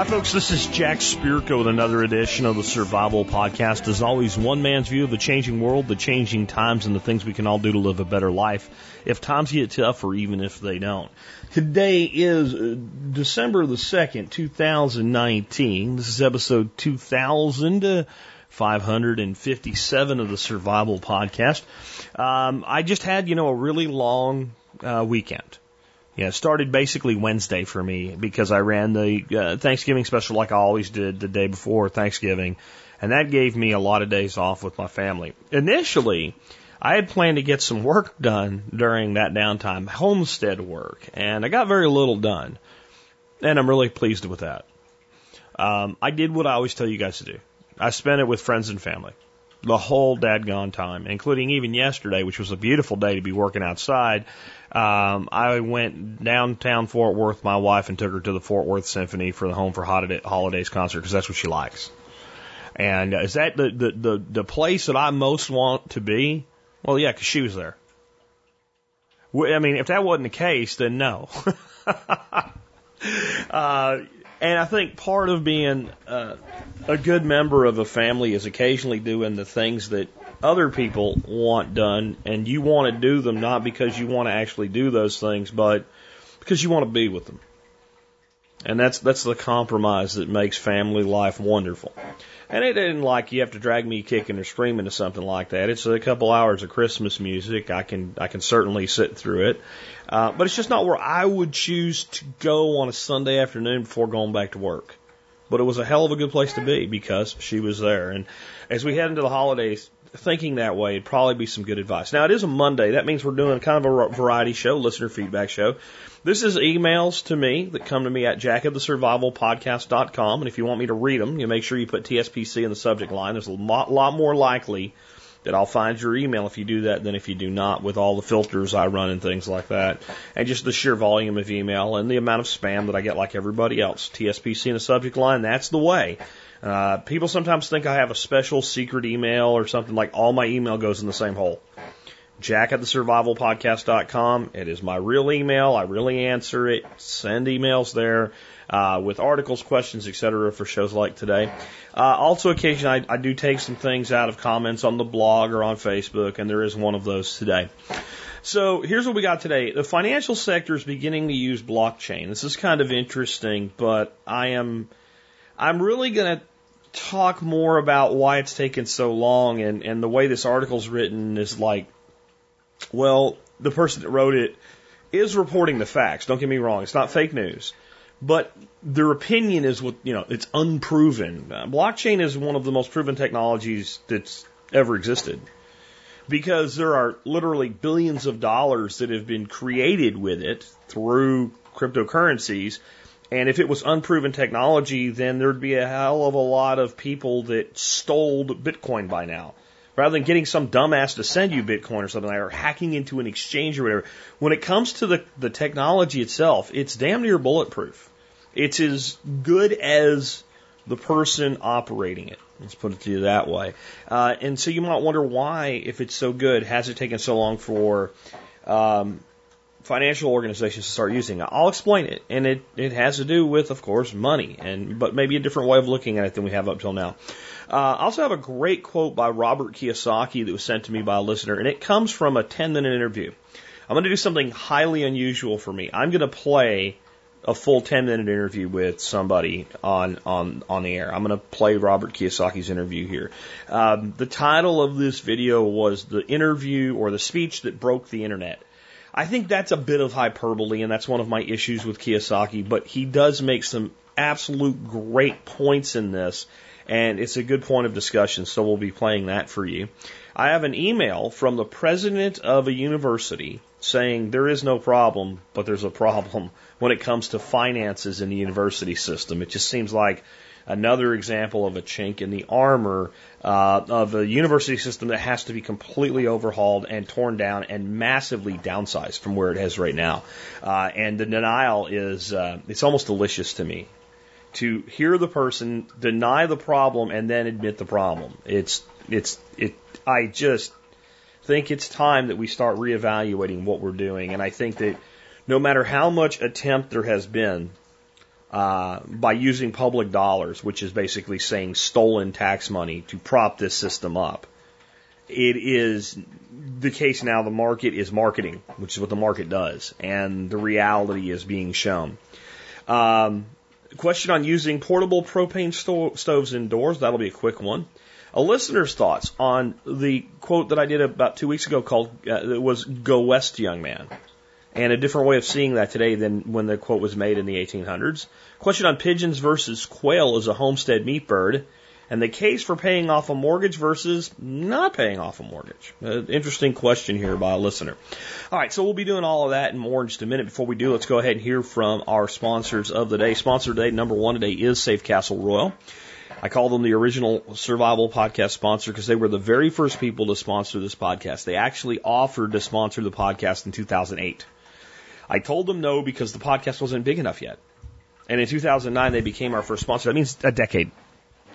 Hi, folks. This is Jack Spirko with another edition of the Survival Podcast. As always, one man's view of the changing world, the changing times, and the things we can all do to live a better life if times get tough or even if they don't. Today is uh, December the 2nd, 2019. This is episode 2000. 557 of the Survival Podcast. Um, I just had, you know, a really long uh, weekend. Yeah, it started basically Wednesday for me because I ran the uh, Thanksgiving special like I always did the day before Thanksgiving, and that gave me a lot of days off with my family. Initially, I had planned to get some work done during that downtime, homestead work, and I got very little done, and I'm really pleased with that. Um, I did what I always tell you guys to do. I spent it with friends and family the whole dadgone time, including even yesterday, which was a beautiful day to be working outside. Um, I went downtown Fort Worth, my wife, and took her to the Fort Worth Symphony for the Home for Holidays concert because that's what she likes. And uh, is that the, the, the, the place that I most want to be? Well, yeah, because she was there. I mean, if that wasn't the case, then no. uh, and I think part of being uh, a good member of a family is occasionally doing the things that other people want done, and you want to do them not because you want to actually do those things, but because you want to be with them. And that's that's the compromise that makes family life wonderful. And it isn't like you have to drag me kicking or screaming to something like that. It's a couple hours of Christmas music. I can I can certainly sit through it. Uh, but it's just not where I would choose to go on a Sunday afternoon before going back to work. But it was a hell of a good place to be because she was there. And as we head into the holidays, thinking that way, it'd probably be some good advice. Now, it is a Monday. That means we're doing kind of a variety show, listener feedback show. This is emails to me that come to me at jackofthesurvivalpodcast.com. And if you want me to read them, you make sure you put TSPC in the subject line. There's a lot, lot more likely that I'll find your email if you do that than if you do not with all the filters I run and things like that. And just the sheer volume of email and the amount of spam that I get like everybody else. TSPC in the subject line, that's the way. Uh, people sometimes think I have a special secret email or something like all my email goes in the same hole. Jack at the survivalpodcast.com. It is my real email. I really answer it. Send emails there uh, with articles, questions, etc. for shows like today. Uh, also, occasionally I, I do take some things out of comments on the blog or on Facebook, and there is one of those today. So here's what we got today. The financial sector is beginning to use blockchain. This is kind of interesting, but I am I'm really going to talk more about why it's taken so long and, and the way this article's written is like, well, the person that wrote it is reporting the facts. Don't get me wrong. It's not fake news. But their opinion is what, you know, it's unproven. Blockchain is one of the most proven technologies that's ever existed because there are literally billions of dollars that have been created with it through cryptocurrencies and if it was unproven technology, then there'd be a hell of a lot of people that stole Bitcoin by now. Rather than getting some dumbass to send you Bitcoin or something like that, or hacking into an exchange or whatever. When it comes to the, the technology itself, it's damn near bulletproof. It's as good as the person operating it. Let's put it to you that way. Uh, and so you might wonder why, if it's so good, has it taken so long for um, financial organizations to start using. I'll explain it, and it it has to do with, of course, money, and but maybe a different way of looking at it than we have up till now. Uh, I also have a great quote by Robert Kiyosaki that was sent to me by a listener, and it comes from a 10 minute interview. I'm going to do something highly unusual for me. I'm going to play a full 10 minute interview with somebody on, on, on the air. I'm going to play Robert Kiyosaki's interview here. Um, the title of this video was The Interview or the Speech That Broke the Internet. I think that's a bit of hyperbole, and that's one of my issues with Kiyosaki, but he does make some absolute great points in this, and it's a good point of discussion, so we'll be playing that for you. I have an email from the president of a university saying there is no problem, but there's a problem when it comes to finances in the university system. It just seems like another example of a chink in the armor uh, of a university system that has to be completely overhauled and torn down and massively downsized from where it is right now. Uh, and the denial is uh, it's almost delicious to me. to hear the person, deny the problem, and then admit the problem. It's it's it. I just think it's time that we start reevaluating what we're doing, and I think that no matter how much attempt there has been uh, by using public dollars, which is basically saying stolen tax money to prop this system up, it is the case now. The market is marketing, which is what the market does, and the reality is being shown. Um, question on using portable propane sto- stoves indoors. That'll be a quick one. A listener's thoughts on the quote that I did about two weeks ago called uh, it was "Go West, Young Man," and a different way of seeing that today than when the quote was made in the 1800s. Question on pigeons versus quail as a homestead meat bird and the case for paying off a mortgage versus not paying off a mortgage. Uh, interesting question here by a listener. All right, so we'll be doing all of that and more in just a minute. Before we do, let's go ahead and hear from our sponsors of the day. Sponsor today, number one today is Safe Castle Royal. I call them the original survival podcast sponsor because they were the very first people to sponsor this podcast. They actually offered to sponsor the podcast in 2008. I told them no because the podcast wasn't big enough yet. And in 2009, they became our first sponsor. That means a decade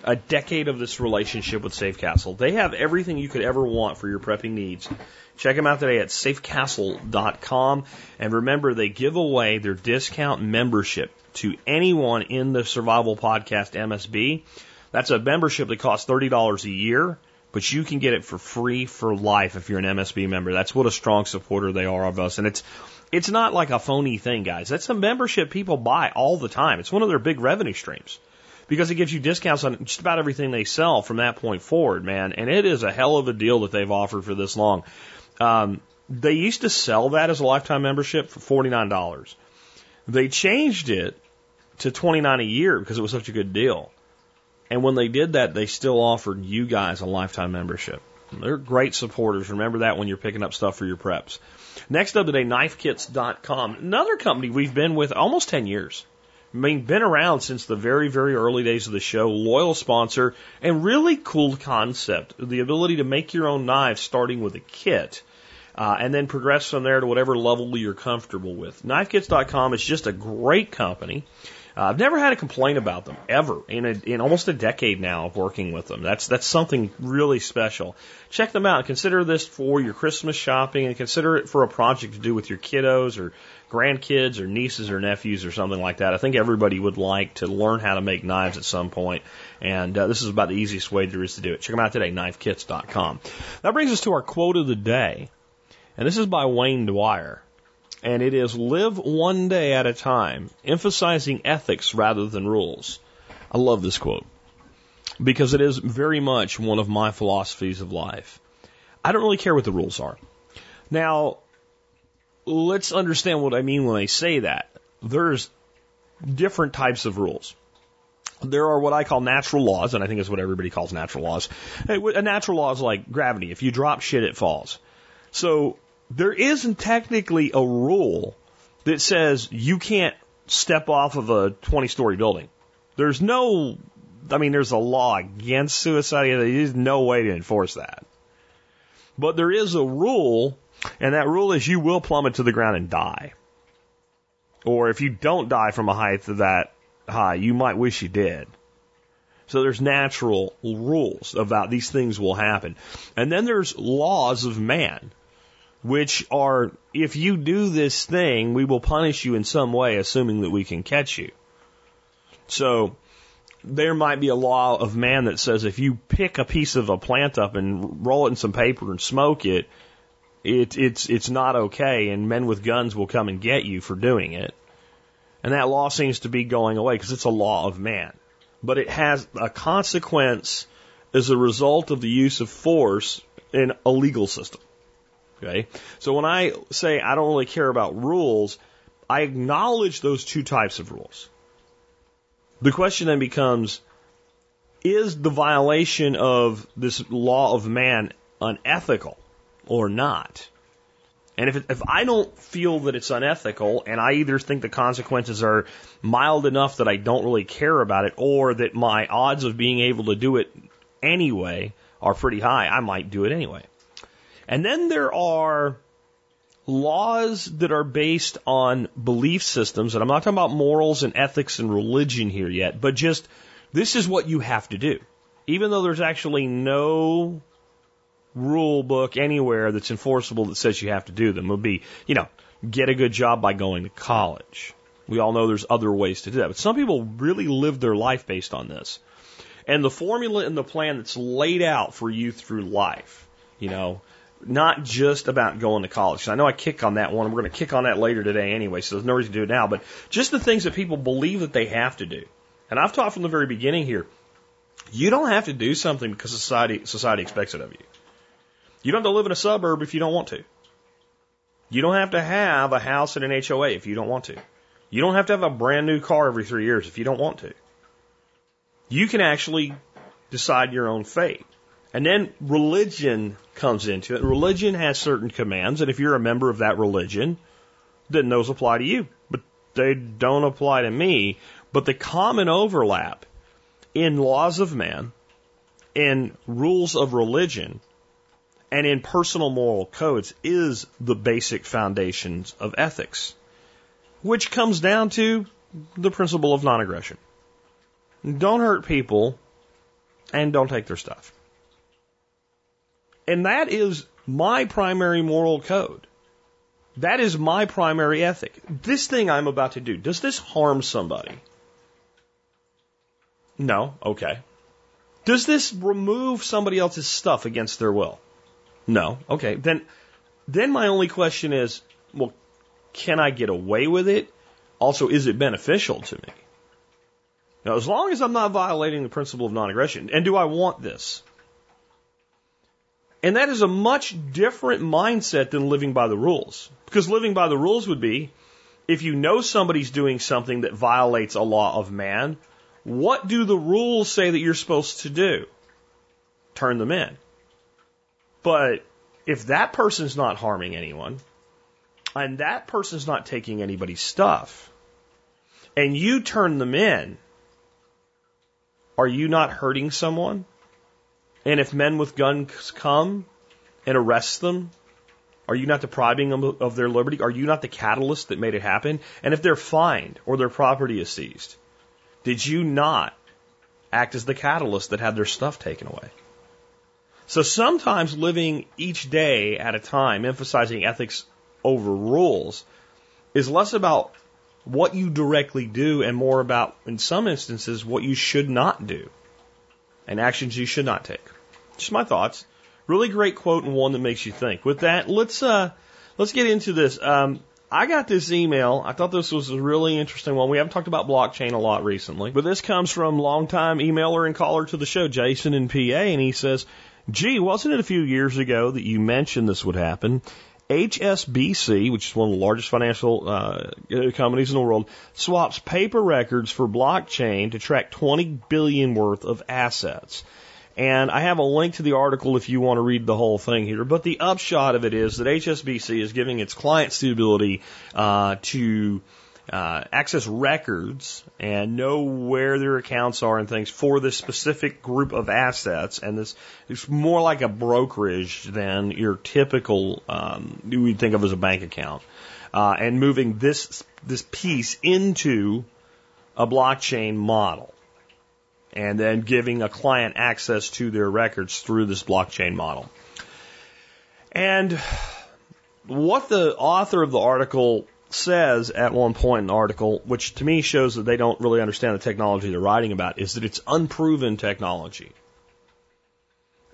a decade of this relationship with Safe Castle. They have everything you could ever want for your prepping needs. Check them out today at safecastle.com. And remember, they give away their discount membership to anyone in the Survival Podcast MSB. That's a membership that costs $30 a year, but you can get it for free for life if you're an MSB member. That's what a strong supporter they are of us. And it's, it's not like a phony thing, guys. That's a membership people buy all the time. It's one of their big revenue streams because it gives you discounts on just about everything they sell from that point forward, man. And it is a hell of a deal that they've offered for this long. Um, they used to sell that as a lifetime membership for forty nine dollars. They changed it to twenty nine a year because it was such a good deal. And when they did that, they still offered you guys a lifetime membership. They're great supporters. Remember that when you're picking up stuff for your preps. Next up today, knifekits.com. Another company we've been with almost 10 years. I mean, been around since the very, very early days of the show, loyal sponsor, and really cool concept. The ability to make your own knives starting with a kit. Uh, and then progress from there to whatever level you're comfortable with. KnifeKits.com is just a great company. Uh, I've never had a complaint about them ever in a, in almost a decade now of working with them. That's that's something really special. Check them out. Consider this for your Christmas shopping, and consider it for a project to do with your kiddos or grandkids or nieces or nephews or something like that. I think everybody would like to learn how to make knives at some point, and uh, this is about the easiest way there is to do it. Check them out today, knifekits.com. That brings us to our quote of the day, and this is by Wayne Dyer. And it is live one day at a time, emphasizing ethics rather than rules. I love this quote because it is very much one of my philosophies of life. I don't really care what the rules are. Now, let's understand what I mean when I say that. There's different types of rules. There are what I call natural laws, and I think it's what everybody calls natural laws. A uh, natural law is like gravity. If you drop shit, it falls. So there isn't technically a rule that says you can't step off of a 20 story building. There's no, I mean, there's a law against suicide. There's no way to enforce that. But there is a rule and that rule is you will plummet to the ground and die. Or if you don't die from a height that high, you might wish you did. So there's natural rules about these things will happen. And then there's laws of man, which are if you do this thing, we will punish you in some way, assuming that we can catch you. So there might be a law of man that says if you pick a piece of a plant up and roll it in some paper and smoke it, it, it's it's not okay, and men with guns will come and get you for doing it. And that law seems to be going away because it's a law of man, but it has a consequence as a result of the use of force in a legal system. Okay, so when I say I don't really care about rules, I acknowledge those two types of rules. The question then becomes is the violation of this law of man unethical? or not. And if, it, if I don't feel that it's unethical and I either think the consequences are mild enough that I don't really care about it or that my odds of being able to do it anyway are pretty high, I might do it anyway. And then there are laws that are based on belief systems, and I'm not talking about morals and ethics and religion here yet, but just this is what you have to do. Even though there's actually no rule book anywhere that's enforceable that says you have to do them, it would be, you know, get a good job by going to college. We all know there's other ways to do that, but some people really live their life based on this. And the formula and the plan that's laid out for you through life, you know, not just about going to college. I know I kick on that one. We're going to kick on that later today anyway, so there's no reason to do it now. But just the things that people believe that they have to do. And I've taught from the very beginning here, you don't have to do something because society society expects it of you. You don't have to live in a suburb if you don't want to. You don't have to have a house and an HOA if you don't want to. You don't have to have a brand new car every three years if you don't want to. You can actually decide your own fate. And then religion comes into it. Religion has certain commands, and if you're a member of that religion, then those apply to you. But they don't apply to me. But the common overlap in laws of man, in rules of religion, and in personal moral codes is the basic foundations of ethics, which comes down to the principle of non aggression. Don't hurt people and don't take their stuff. And that is my primary moral code. That is my primary ethic. This thing I'm about to do, does this harm somebody? No. Okay. Does this remove somebody else's stuff against their will? No. Okay. Then, then my only question is, well, can I get away with it? Also, is it beneficial to me? Now, as long as I'm not violating the principle of non-aggression, and do I want this? And that is a much different mindset than living by the rules. Because living by the rules would be if you know somebody's doing something that violates a law of man, what do the rules say that you're supposed to do? Turn them in. But if that person's not harming anyone, and that person's not taking anybody's stuff, and you turn them in, are you not hurting someone? And if men with guns come and arrest them, are you not depriving them of their liberty? Are you not the catalyst that made it happen? And if they're fined or their property is seized, did you not act as the catalyst that had their stuff taken away? So sometimes living each day at a time, emphasizing ethics over rules, is less about what you directly do and more about, in some instances, what you should not do and actions you should not take. Just my thoughts. Really great quote and one that makes you think. With that, let's uh, let's get into this. Um, I got this email. I thought this was a really interesting one. We haven't talked about blockchain a lot recently, but this comes from longtime emailer and caller to the show, Jason in PA, and he says, "Gee, wasn't it a few years ago that you mentioned this would happen?" HSBC, which is one of the largest financial uh, companies in the world, swaps paper records for blockchain to track 20 billion worth of assets. And I have a link to the article if you want to read the whole thing here. But the upshot of it is that HSBC is giving its clients the ability uh, to uh, access records and know where their accounts are and things for this specific group of assets. And this is more like a brokerage than your typical um, would think of as a bank account. Uh, and moving this this piece into a blockchain model and then giving a client access to their records through this blockchain model. And what the author of the article says at one point in the article, which to me shows that they don't really understand the technology they're writing about, is that it's unproven technology.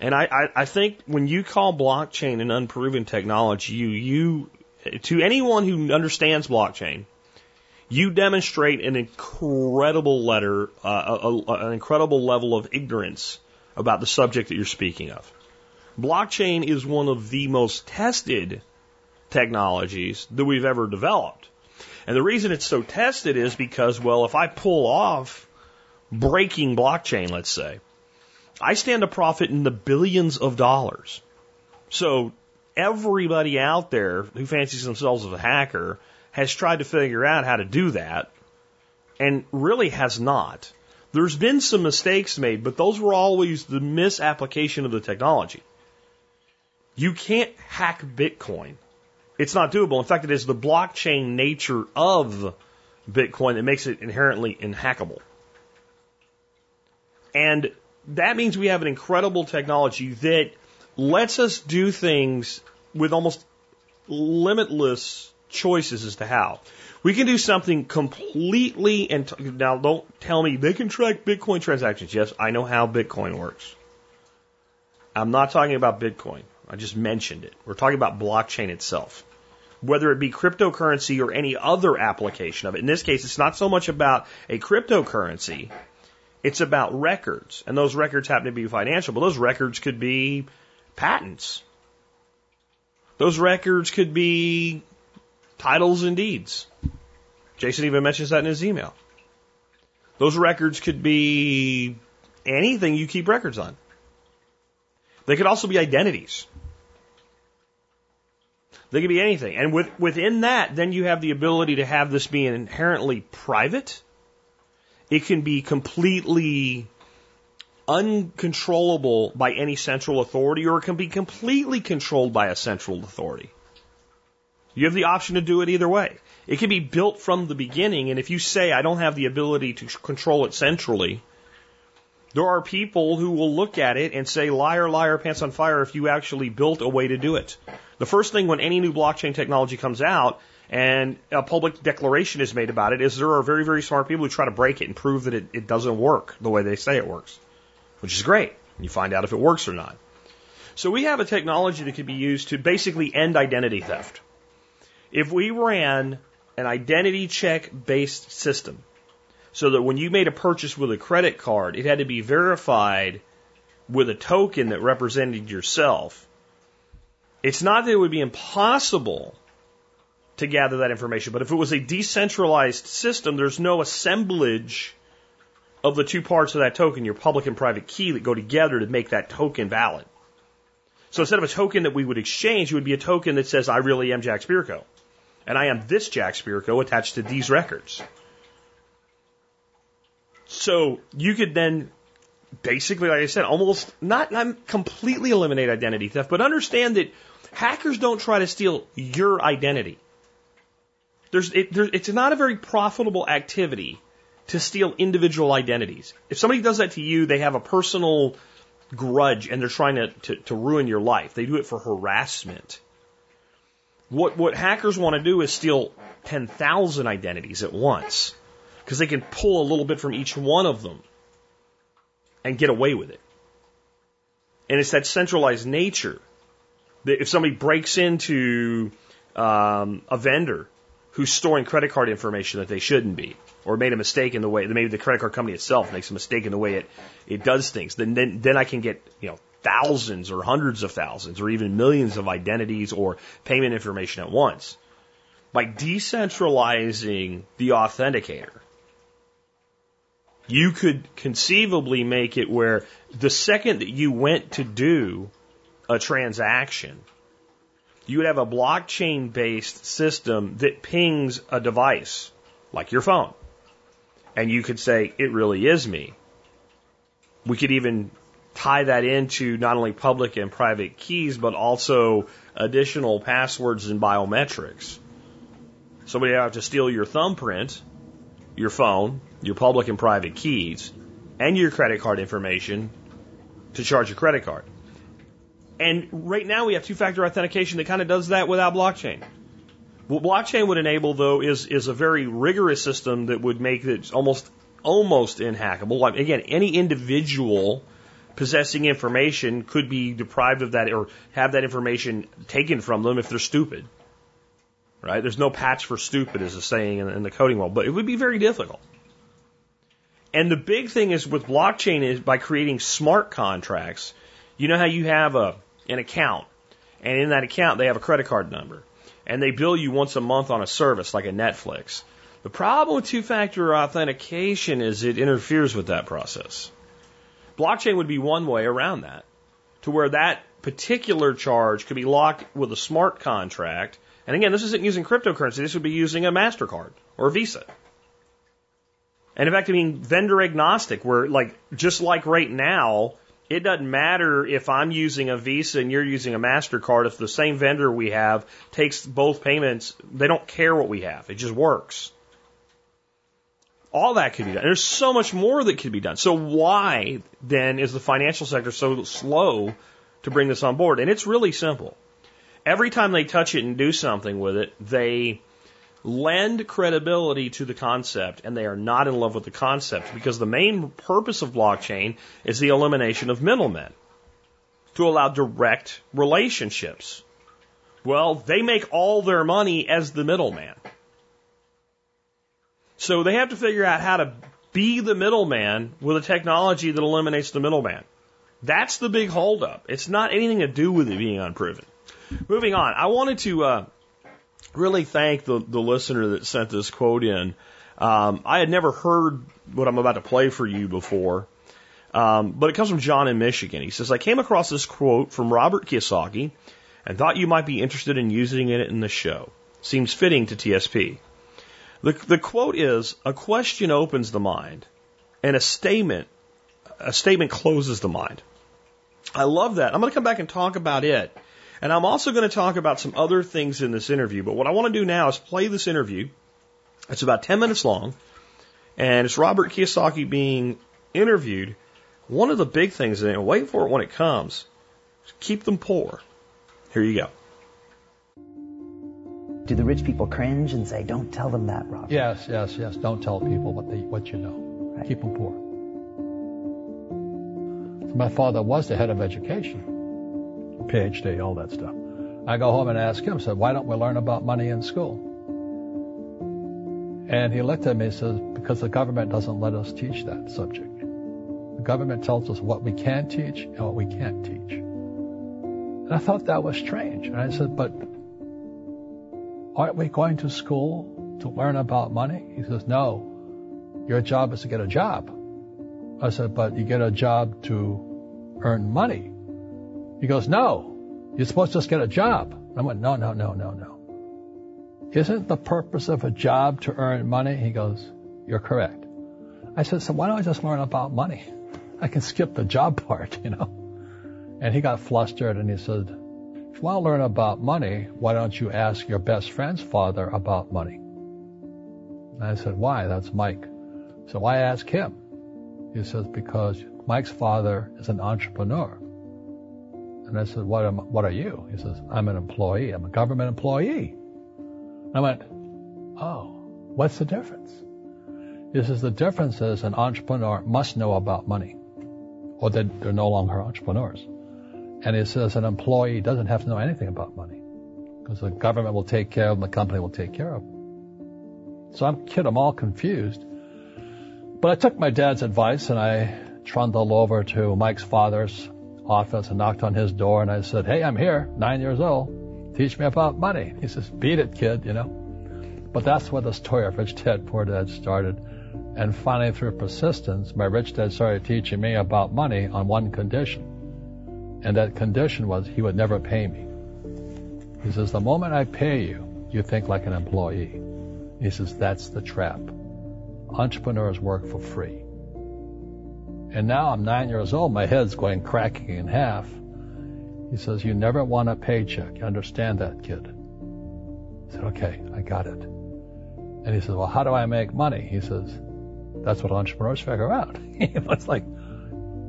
And I, I, I think when you call blockchain an unproven technology, you, you, to anyone who understands blockchain, you demonstrate an incredible letter, uh, a, a, an incredible level of ignorance about the subject that you're speaking of. Blockchain is one of the most tested technologies that we've ever developed. And the reason it's so tested is because, well, if I pull off breaking blockchain, let's say, I stand to profit in the billions of dollars. So everybody out there who fancies themselves as a hacker has tried to figure out how to do that and really has not. There's been some mistakes made, but those were always the misapplication of the technology. You can't hack Bitcoin. It's not doable. In fact, it is the blockchain nature of Bitcoin that makes it inherently unhackable. And that means we have an incredible technology that lets us do things with almost limitless choices as to how. We can do something completely and now don't tell me they can track Bitcoin transactions. Yes, I know how Bitcoin works. I'm not talking about Bitcoin. I just mentioned it. We're talking about blockchain itself. Whether it be cryptocurrency or any other application of it. In this case, it's not so much about a cryptocurrency. It's about records. And those records happen to be financial, but those records could be patents. Those records could be titles and deeds. Jason even mentions that in his email. Those records could be anything you keep records on. They could also be identities. They could be anything. And with, within that, then you have the ability to have this being inherently private. It can be completely uncontrollable by any central authority, or it can be completely controlled by a central authority. You have the option to do it either way. It can be built from the beginning, and if you say, I don't have the ability to control it centrally, there are people who will look at it and say, liar, liar, pants on fire, if you actually built a way to do it. The first thing when any new blockchain technology comes out and a public declaration is made about it is there are very, very smart people who try to break it and prove that it, it doesn't work the way they say it works, which is great. You find out if it works or not. So we have a technology that could be used to basically end identity theft. If we ran an identity check based system so that when you made a purchase with a credit card, it had to be verified with a token that represented yourself. It's not that it would be impossible to gather that information, but if it was a decentralized system, there's no assemblage of the two parts of that token, your public and private key, that go together to make that token valid. So instead of a token that we would exchange, it would be a token that says, I really am Jack Spirko. And I am this Jack Spirko attached to these records. So you could then basically, like I said, almost not, not completely eliminate identity theft, but understand that hackers don't try to steal your identity. There's, it, there, it's not a very profitable activity to steal individual identities. If somebody does that to you, they have a personal grudge and they're trying to, to, to ruin your life. They do it for harassment. What, what hackers want to do is steal 10,000 identities at once because they can pull a little bit from each one of them and get away with it. And it's that centralized nature that if somebody breaks into um, a vendor who's storing credit card information that they shouldn't be, or made a mistake in the way, maybe the credit card company itself makes a mistake in the way it, it does things, then, then, then I can get, you know, thousands or hundreds of thousands or even millions of identities or payment information at once. By decentralizing the authenticator, you could conceivably make it where the second that you went to do a transaction, you would have a blockchain based system that pings a device like your phone. And you could say, it really is me. We could even tie that into not only public and private keys, but also additional passwords and biometrics. Somebody have to steal your thumbprint, your phone, your public and private keys, and your credit card information to charge a credit card. And right now we have two factor authentication that kind of does that without blockchain. What blockchain would enable though is, is a very rigorous system that would make it almost, almost inhackable. Like, again, any individual possessing information could be deprived of that or have that information taken from them if they're stupid. Right? There's no patch for stupid, as a saying in, in the coding world, but it would be very difficult. And the big thing is with blockchain is by creating smart contracts. You know how you have a an account, and in that account they have a credit card number, and they bill you once a month on a service like a Netflix. The problem with two-factor authentication is it interferes with that process. Blockchain would be one way around that, to where that particular charge could be locked with a smart contract. And again, this isn't using cryptocurrency. This would be using a MasterCard or a Visa. And in fact, I mean, vendor agnostic, where like, just like right now, It doesn't matter if I'm using a Visa and you're using a MasterCard. If the same vendor we have takes both payments, they don't care what we have. It just works. All that could be done. There's so much more that could be done. So why then is the financial sector so slow to bring this on board? And it's really simple. Every time they touch it and do something with it, they lend credibility to the concept and they are not in love with the concept because the main purpose of blockchain is the elimination of middlemen to allow direct relationships. Well, they make all their money as the middleman. So they have to figure out how to be the middleman with a technology that eliminates the middleman. That's the big holdup. It's not anything to do with it being unproven. Moving on, I wanted to uh, really thank the, the listener that sent this quote in. Um, I had never heard what I'm about to play for you before, um, but it comes from John in Michigan. He says, I came across this quote from Robert Kiyosaki and thought you might be interested in using it in the show. Seems fitting to TSP. The, the quote is, a question opens the mind and a statement, a statement closes the mind. I love that. I'm going to come back and talk about it. And I'm also going to talk about some other things in this interview. But what I want to do now is play this interview. It's about 10 minutes long. And it's Robert Kiyosaki being interviewed. One of the big things, and wait for it when it comes, keep them poor. Here you go. Do the rich people cringe and say, "Don't tell them that, Robert"? Yes, yes, yes. Don't tell people what they what you know. Right. Keep them poor. My father was the head of education, PhD, all that stuff. I go home and ask him, said, "Why don't we learn about money in school?" And he looked at me and says, "Because the government doesn't let us teach that subject. The government tells us what we can teach and what we can't teach." And I thought that was strange. And I said, "But aren't we going to school to learn about money? He says, no. Your job is to get a job. I said, but you get a job to earn money. He goes, no. You're supposed to just get a job. I went, no, no, no, no, no. Isn't the purpose of a job to earn money? He goes, you're correct. I said, so why don't I just learn about money? I can skip the job part, you know. And he got flustered and he said, if you want to learn about money, why don't you ask your best friend's father about money? And I said, why? That's Mike. So I asked him. He says, because Mike's father is an entrepreneur. And I said, what, am, what are you? He says, I'm an employee. I'm a government employee. I went, oh, what's the difference? He says, the difference is an entrepreneur must know about money or they're no longer entrepreneurs. And he says an employee doesn't have to know anything about money because the government will take care of them, the company will take care of them. So I'm kid, I'm all confused. But I took my dad's advice and I trundled over to Mike's father's office and knocked on his door and I said, Hey, I'm here, nine years old. Teach me about money. He says, Beat it, kid, you know. But that's where the story of Rich Dad Poor Dad started. And finally, through persistence, my rich dad started teaching me about money on one condition. And that condition was he would never pay me. He says, the moment I pay you, you think like an employee. He says, that's the trap. Entrepreneurs work for free. And now I'm nine years old, my head's going cracking in half. He says, you never want a paycheck. You understand that, kid? I said, okay, I got it. And he says, well, how do I make money? He says, that's what entrepreneurs figure out. it's like,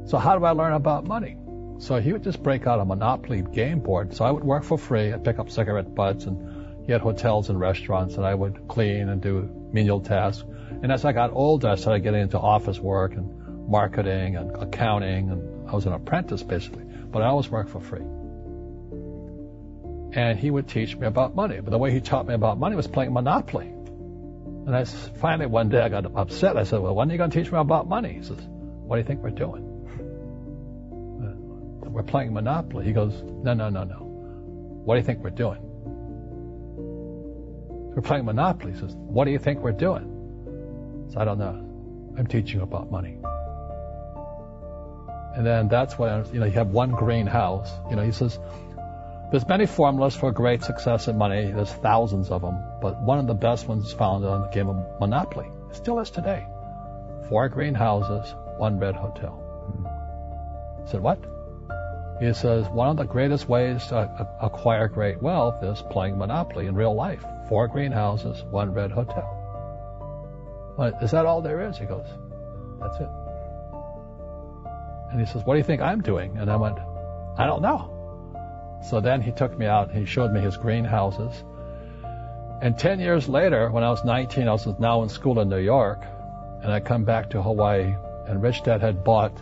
so how do I learn about money? So he would just break out a Monopoly game board. So I would work for free. I'd pick up cigarette butts and he had hotels and restaurants and I would clean and do menial tasks. And as I got older, I started getting into office work and marketing and accounting and I was an apprentice basically, but I always worked for free. And he would teach me about money. But the way he taught me about money was playing Monopoly. And I finally one day I got upset. I said, well, when are you going to teach me about money? He says, what do you think we're doing? We're playing Monopoly. He goes, no, no, no, no. What do you think we're doing? We're playing Monopoly. He says, what do you think we're doing? So I don't know. I'm teaching about money. And then that's when, you know, you have one green house. You know, he says, there's many formulas for great success in money. There's thousands of them. But one of the best ones is found on the game of Monopoly. It still is today. Four green houses, one red hotel. Mm-hmm. I said, what? He says, one of the greatest ways to acquire great wealth is playing Monopoly in real life. Four greenhouses, one red hotel. Is that all there is? He goes, that's it. And he says, what do you think I'm doing? And I went, I don't know. So then he took me out and he showed me his greenhouses. And 10 years later, when I was 19, I was now in school in New York, and I come back to Hawaii, and Rich Dad had bought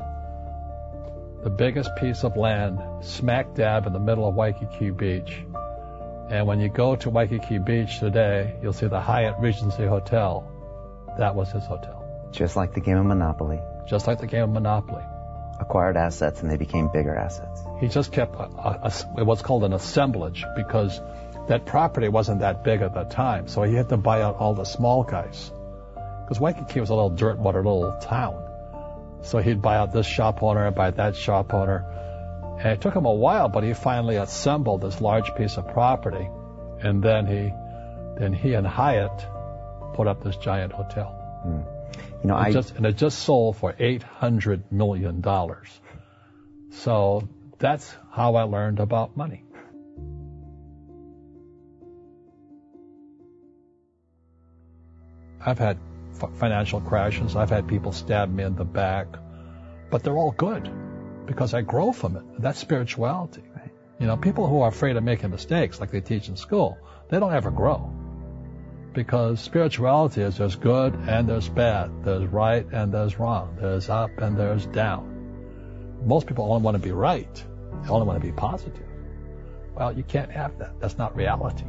the biggest piece of land smack dab in the middle of Waikiki Beach. And when you go to Waikiki Beach today, you'll see the Hyatt Regency Hotel. That was his hotel. Just like the game of Monopoly. Just like the game of Monopoly. Acquired assets and they became bigger assets. He just kept a, a, a, what's called an assemblage because that property wasn't that big at that time. So he had to buy out all the small guys. Because Waikiki was a little dirt water little town. So he'd buy out this shop owner and buy that shop owner. And it took him a while, but he finally assembled this large piece of property. And then he, then he and Hyatt put up this giant hotel. Mm. You know, it I just, and it just sold for eight hundred million dollars. So that's how I learned about money. I've had financial crashes. I've had people stab me in the back, but they're all good because I grow from it. That's spirituality. Right. You know, people who are afraid of making mistakes, like they teach in school, they don't ever grow. Because spirituality is there's good and there's bad, there's right and there's wrong, there's up and there's down. Most people only want to be right, they only want to be positive. Well, you can't have that. That's not reality.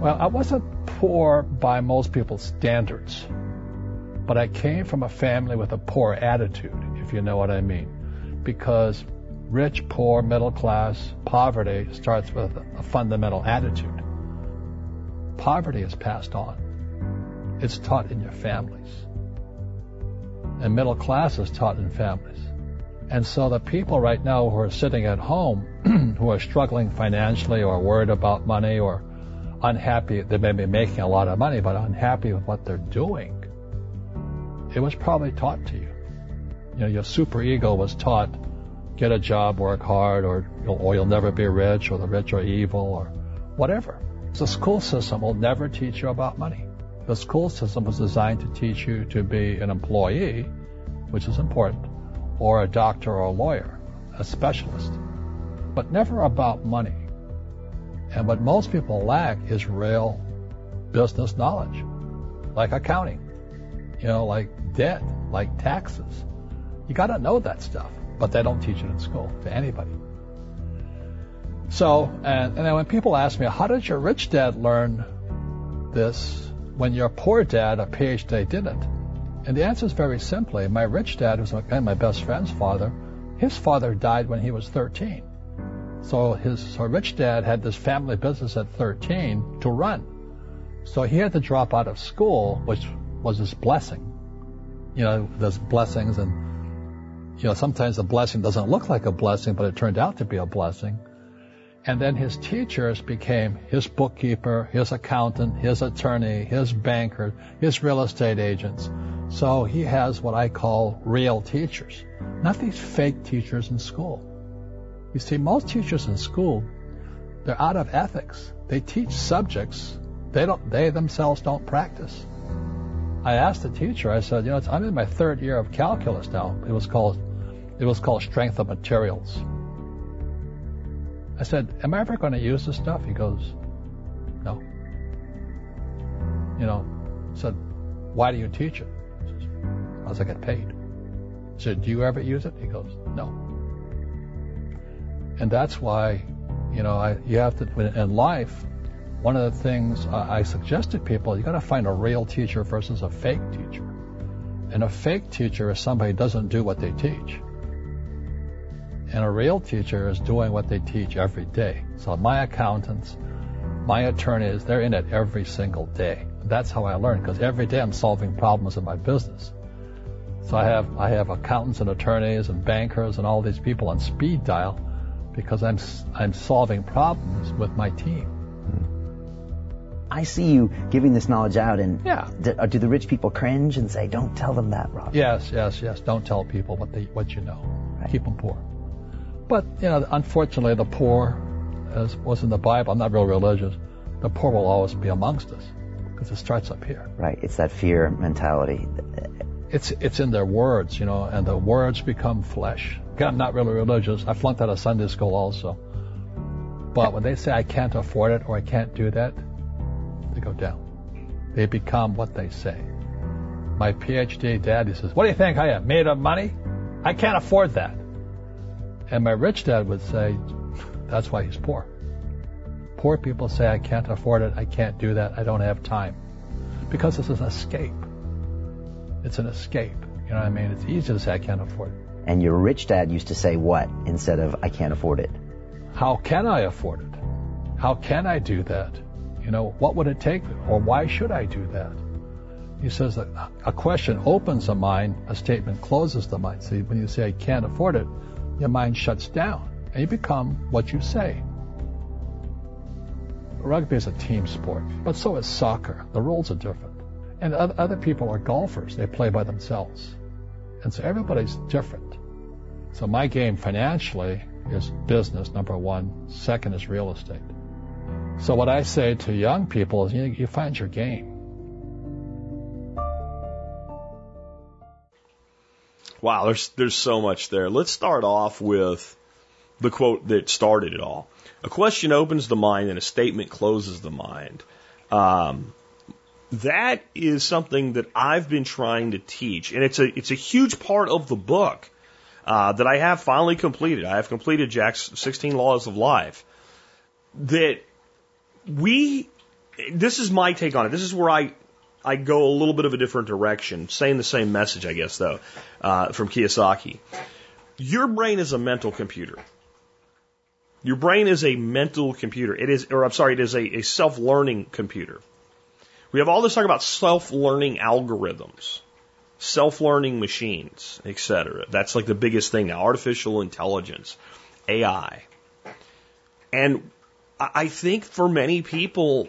Well, I wasn't poor by most people's standards, but I came from a family with a poor attitude, if you know what I mean. Because rich, poor, middle class, poverty starts with a fundamental attitude. Poverty is passed on. It's taught in your families. And middle class is taught in families. And so the people right now who are sitting at home, who are struggling financially or worried about money or unhappy. They may be making a lot of money, but unhappy with what they're doing. It was probably taught to you. You know, your super ego was taught, get a job, work hard, or you'll, or you'll never be rich, or the rich are evil, or whatever. The school system will never teach you about money. The school system was designed to teach you to be an employee, which is important, or a doctor or a lawyer, a specialist, but never about money. And what most people lack is real business knowledge, like accounting, you know, like debt, like taxes. You got to know that stuff, but they don't teach it in school to anybody. So, and, and then when people ask me, how did your rich dad learn this when your poor dad, a PhD, didn't? And the answer is very simply, my rich dad, who's my best friend's father, his father died when he was 13. So his so rich dad had this family business at 13 to run. So he had to drop out of school, which was his blessing. You know, there's blessings and, you know, sometimes a blessing doesn't look like a blessing, but it turned out to be a blessing. And then his teachers became his bookkeeper, his accountant, his attorney, his banker, his real estate agents. So he has what I call real teachers, not these fake teachers in school. You see, most teachers in school, they're out of ethics. They teach subjects they don't, they themselves don't practice. I asked the teacher, I said, you know, I'm in my third year of calculus now. It was called, it was called strength of materials. I said, am I ever going to use this stuff? He goes, no. You know, I said, why do you teach it? I Because I get paid. I said, do you ever use it? He goes, no. And that's why, you know, I, you have to, in life, one of the things I suggest to people, you got to find a real teacher versus a fake teacher. And a fake teacher is somebody who doesn't do what they teach. And a real teacher is doing what they teach every day. So my accountants, my attorneys, they're in it every single day. That's how I learn because every day I'm solving problems in my business. So I have I have accountants and attorneys and bankers and all these people on speed dial because I'm I'm solving problems with my team. I see you giving this knowledge out, and Yeah. do, uh, do the rich people cringe and say, "Don't tell them that, Rob"? Yes, yes, yes. Don't tell people what they what you know. Right. Keep them poor. But you know, unfortunately, the poor, as was in the Bible, I'm not real religious. The poor will always be amongst us because it starts up here. Right. It's that fear mentality. It's it's in their words, you know, and the words become flesh. I'm not really religious. I flunked out of Sunday school also. But when they say I can't afford it or I can't do that, they go down. They become what they say. My PhD daddy says, What do you think I am? Made of money? I can't afford that. And my rich dad would say, That's why he's poor. Poor people say, I can't afford it, I can't do that, I don't have time. Because it's an escape. It's an escape. You know what I mean? It's easy to say, I can't afford it. And your rich dad used to say what instead of "I can't afford it"? How can I afford it? How can I do that? You know, what would it take? Or why should I do that? He says that a question opens the mind, a statement closes the mind. See, when you say, I can't afford it, your mind shuts down and you become what you say. Rugby is a team sport, but so is soccer. The rules are different. And other people are golfers. They play by themselves. And so everybody's different. So my game financially is business, number one. Second is real estate. So what I say to young people is you, you find your game. Wow, there's there's so much there. Let's start off with the quote that started it all. A question opens the mind, and a statement closes the mind. Um, that is something that I've been trying to teach, and it's a it's a huge part of the book uh, that I have finally completed. I have completed Jack's 16 Laws of Life. That we, this is my take on it. This is where I I go a little bit of a different direction, saying the same message, I guess, though, uh, from Kiyosaki. Your brain is a mental computer. Your brain is a mental computer. It is, or I'm sorry, it is a, a self-learning computer. We have all this talk about self-learning algorithms, self-learning machines, etc. That's like the biggest thing now, artificial intelligence, AI. And I think for many people,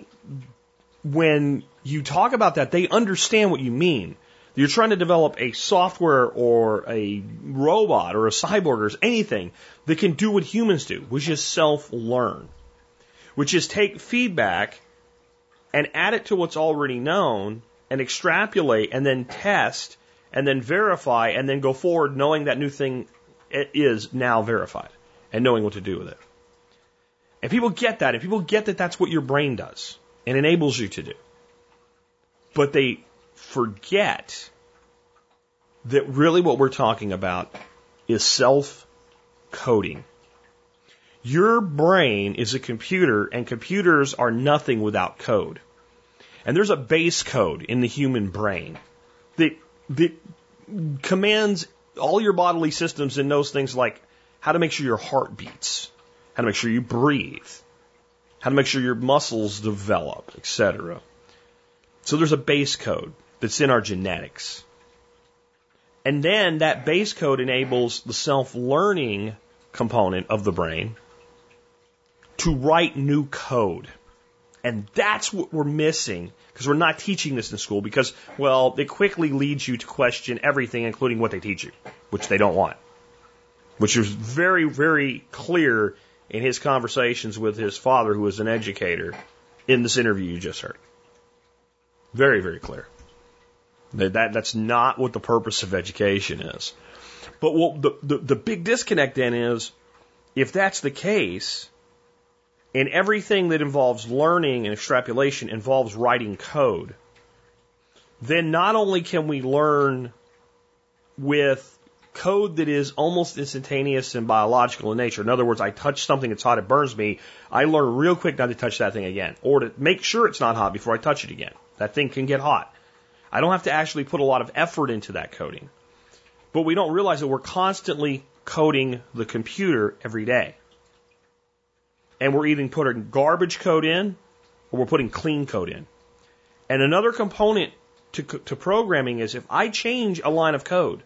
when you talk about that, they understand what you mean. You're trying to develop a software or a robot or a cyborg or anything that can do what humans do, which is self learn, which is take feedback and add it to what's already known and extrapolate and then test and then verify and then go forward knowing that new thing is now verified and knowing what to do with it. And people get that, and people get that that's what your brain does and enables you to do. But they forget that really what we're talking about is self coding. Your brain is a computer, and computers are nothing without code. And there's a base code in the human brain that, that commands all your bodily systems and knows things like how to make sure your heart beats, how to make sure you breathe, how to make sure your muscles develop, etc. So there's a base code that's in our genetics. And then that base code enables the self learning component of the brain to write new code. And that's what we're missing because we're not teaching this in school because, well, it quickly leads you to question everything, including what they teach you, which they don't want. Which is very, very clear in his conversations with his father, who was an educator, in this interview you just heard. Very, very clear. That, that that's not what the purpose of education is. But what the, the the big disconnect then is, if that's the case, and everything that involves learning and extrapolation involves writing code, then not only can we learn with code that is almost instantaneous and biological in nature. In other words, I touch something that's hot, it burns me. I learn real quick not to touch that thing again, or to make sure it's not hot before I touch it again. That thing can get hot. I don't have to actually put a lot of effort into that coding. But we don't realize that we're constantly coding the computer every day. And we're either putting garbage code in or we're putting clean code in. And another component to, to programming is if I change a line of code,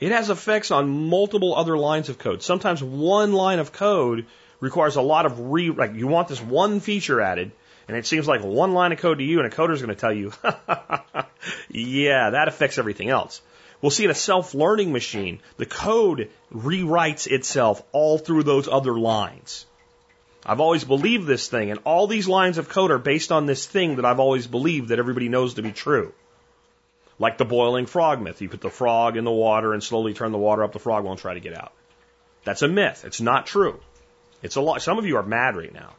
it has effects on multiple other lines of code. Sometimes one line of code requires a lot of re, like you want this one feature added, And it seems like one line of code to you and a coder is going to tell you, yeah, that affects everything else. We'll see in a self-learning machine, the code rewrites itself all through those other lines. I've always believed this thing, and all these lines of code are based on this thing that I've always believed that everybody knows to be true. Like the boiling frog myth. You put the frog in the water and slowly turn the water up, the frog won't try to get out. That's a myth. It's not true. It's a lot. Some of you are mad right now.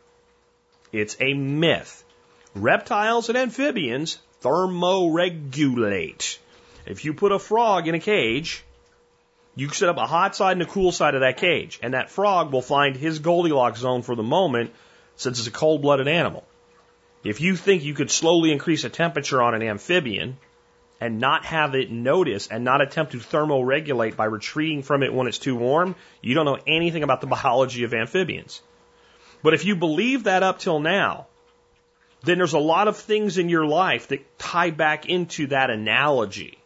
It's a myth. Reptiles and amphibians thermoregulate. If you put a frog in a cage, you set up a hot side and a cool side of that cage, and that frog will find his Goldilocks zone for the moment since it's a cold blooded animal. If you think you could slowly increase the temperature on an amphibian and not have it notice and not attempt to thermoregulate by retreating from it when it's too warm, you don't know anything about the biology of amphibians. But if you believe that up till now, then there's a lot of things in your life that tie back into that analogy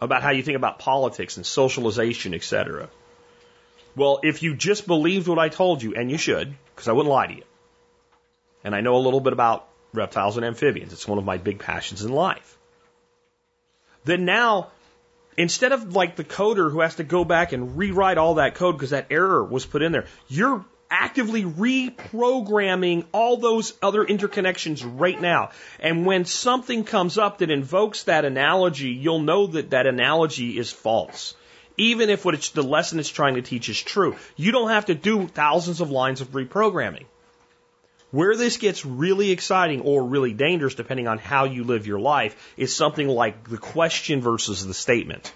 about how you think about politics and socialization, etc. Well, if you just believed what I told you, and you should, because I wouldn't lie to you, and I know a little bit about reptiles and amphibians, it's one of my big passions in life, then now, instead of like the coder who has to go back and rewrite all that code because that error was put in there, you're actively reprogramming all those other interconnections right now. And when something comes up that invokes that analogy, you'll know that that analogy is false. Even if what the lesson it's trying to teach is true. You don't have to do thousands of lines of reprogramming. Where this gets really exciting or really dangerous, depending on how you live your life, is something like the question versus the statement.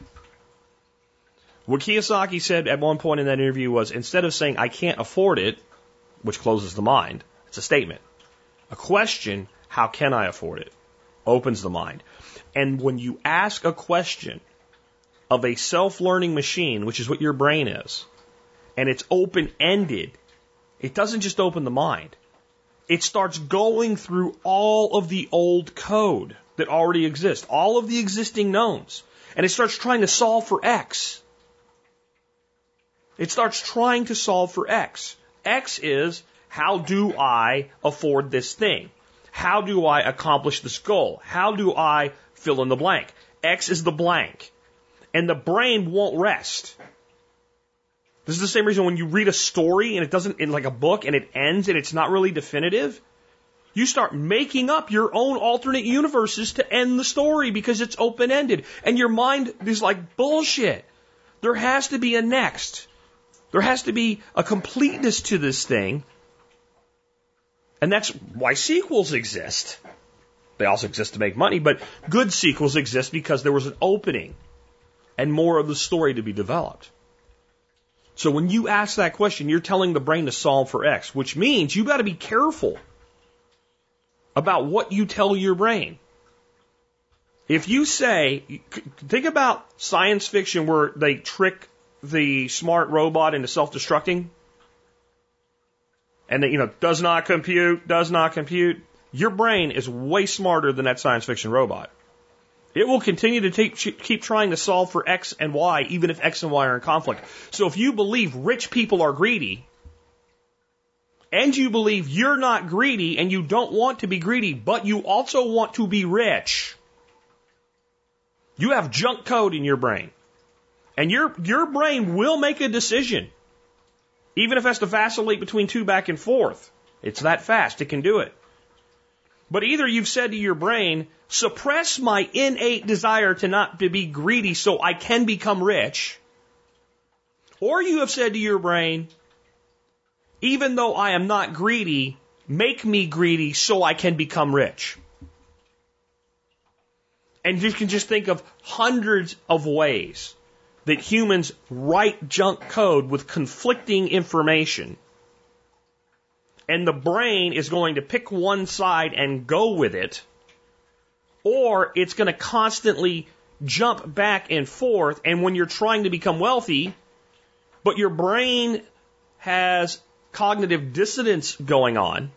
What Kiyosaki said at one point in that interview was instead of saying, I can't afford it, which closes the mind, it's a statement. A question, how can I afford it, opens the mind. And when you ask a question of a self learning machine, which is what your brain is, and it's open ended, it doesn't just open the mind. It starts going through all of the old code that already exists, all of the existing knowns, and it starts trying to solve for X. It starts trying to solve for X. X is how do I afford this thing? How do I accomplish this goal? How do I fill in the blank? X is the blank. And the brain won't rest. This is the same reason when you read a story and it doesn't, in like a book, and it ends and it's not really definitive, you start making up your own alternate universes to end the story because it's open ended. And your mind is like bullshit. There has to be a next. There has to be a completeness to this thing. And that's why sequels exist. They also exist to make money, but good sequels exist because there was an opening and more of the story to be developed. So when you ask that question, you're telling the brain to solve for X, which means you got to be careful about what you tell your brain. If you say, think about science fiction where they trick the smart robot into self-destructing and that, you know, does not compute, does not compute, your brain is way smarter than that science fiction robot. It will continue to take, keep trying to solve for X and Y, even if X and Y are in conflict. So if you believe rich people are greedy, and you believe you're not greedy and you don't want to be greedy, but you also want to be rich, you have junk code in your brain. And your, your brain will make a decision. Even if it has to vacillate between two back and forth. It's that fast. It can do it. But either you've said to your brain, suppress my innate desire to not to be greedy so I can become rich. Or you have said to your brain, even though I am not greedy, make me greedy so I can become rich. And you can just think of hundreds of ways that humans write junk code with conflicting information. And the brain is going to pick one side and go with it, or it's going to constantly jump back and forth. And when you're trying to become wealthy, but your brain has cognitive dissonance going on,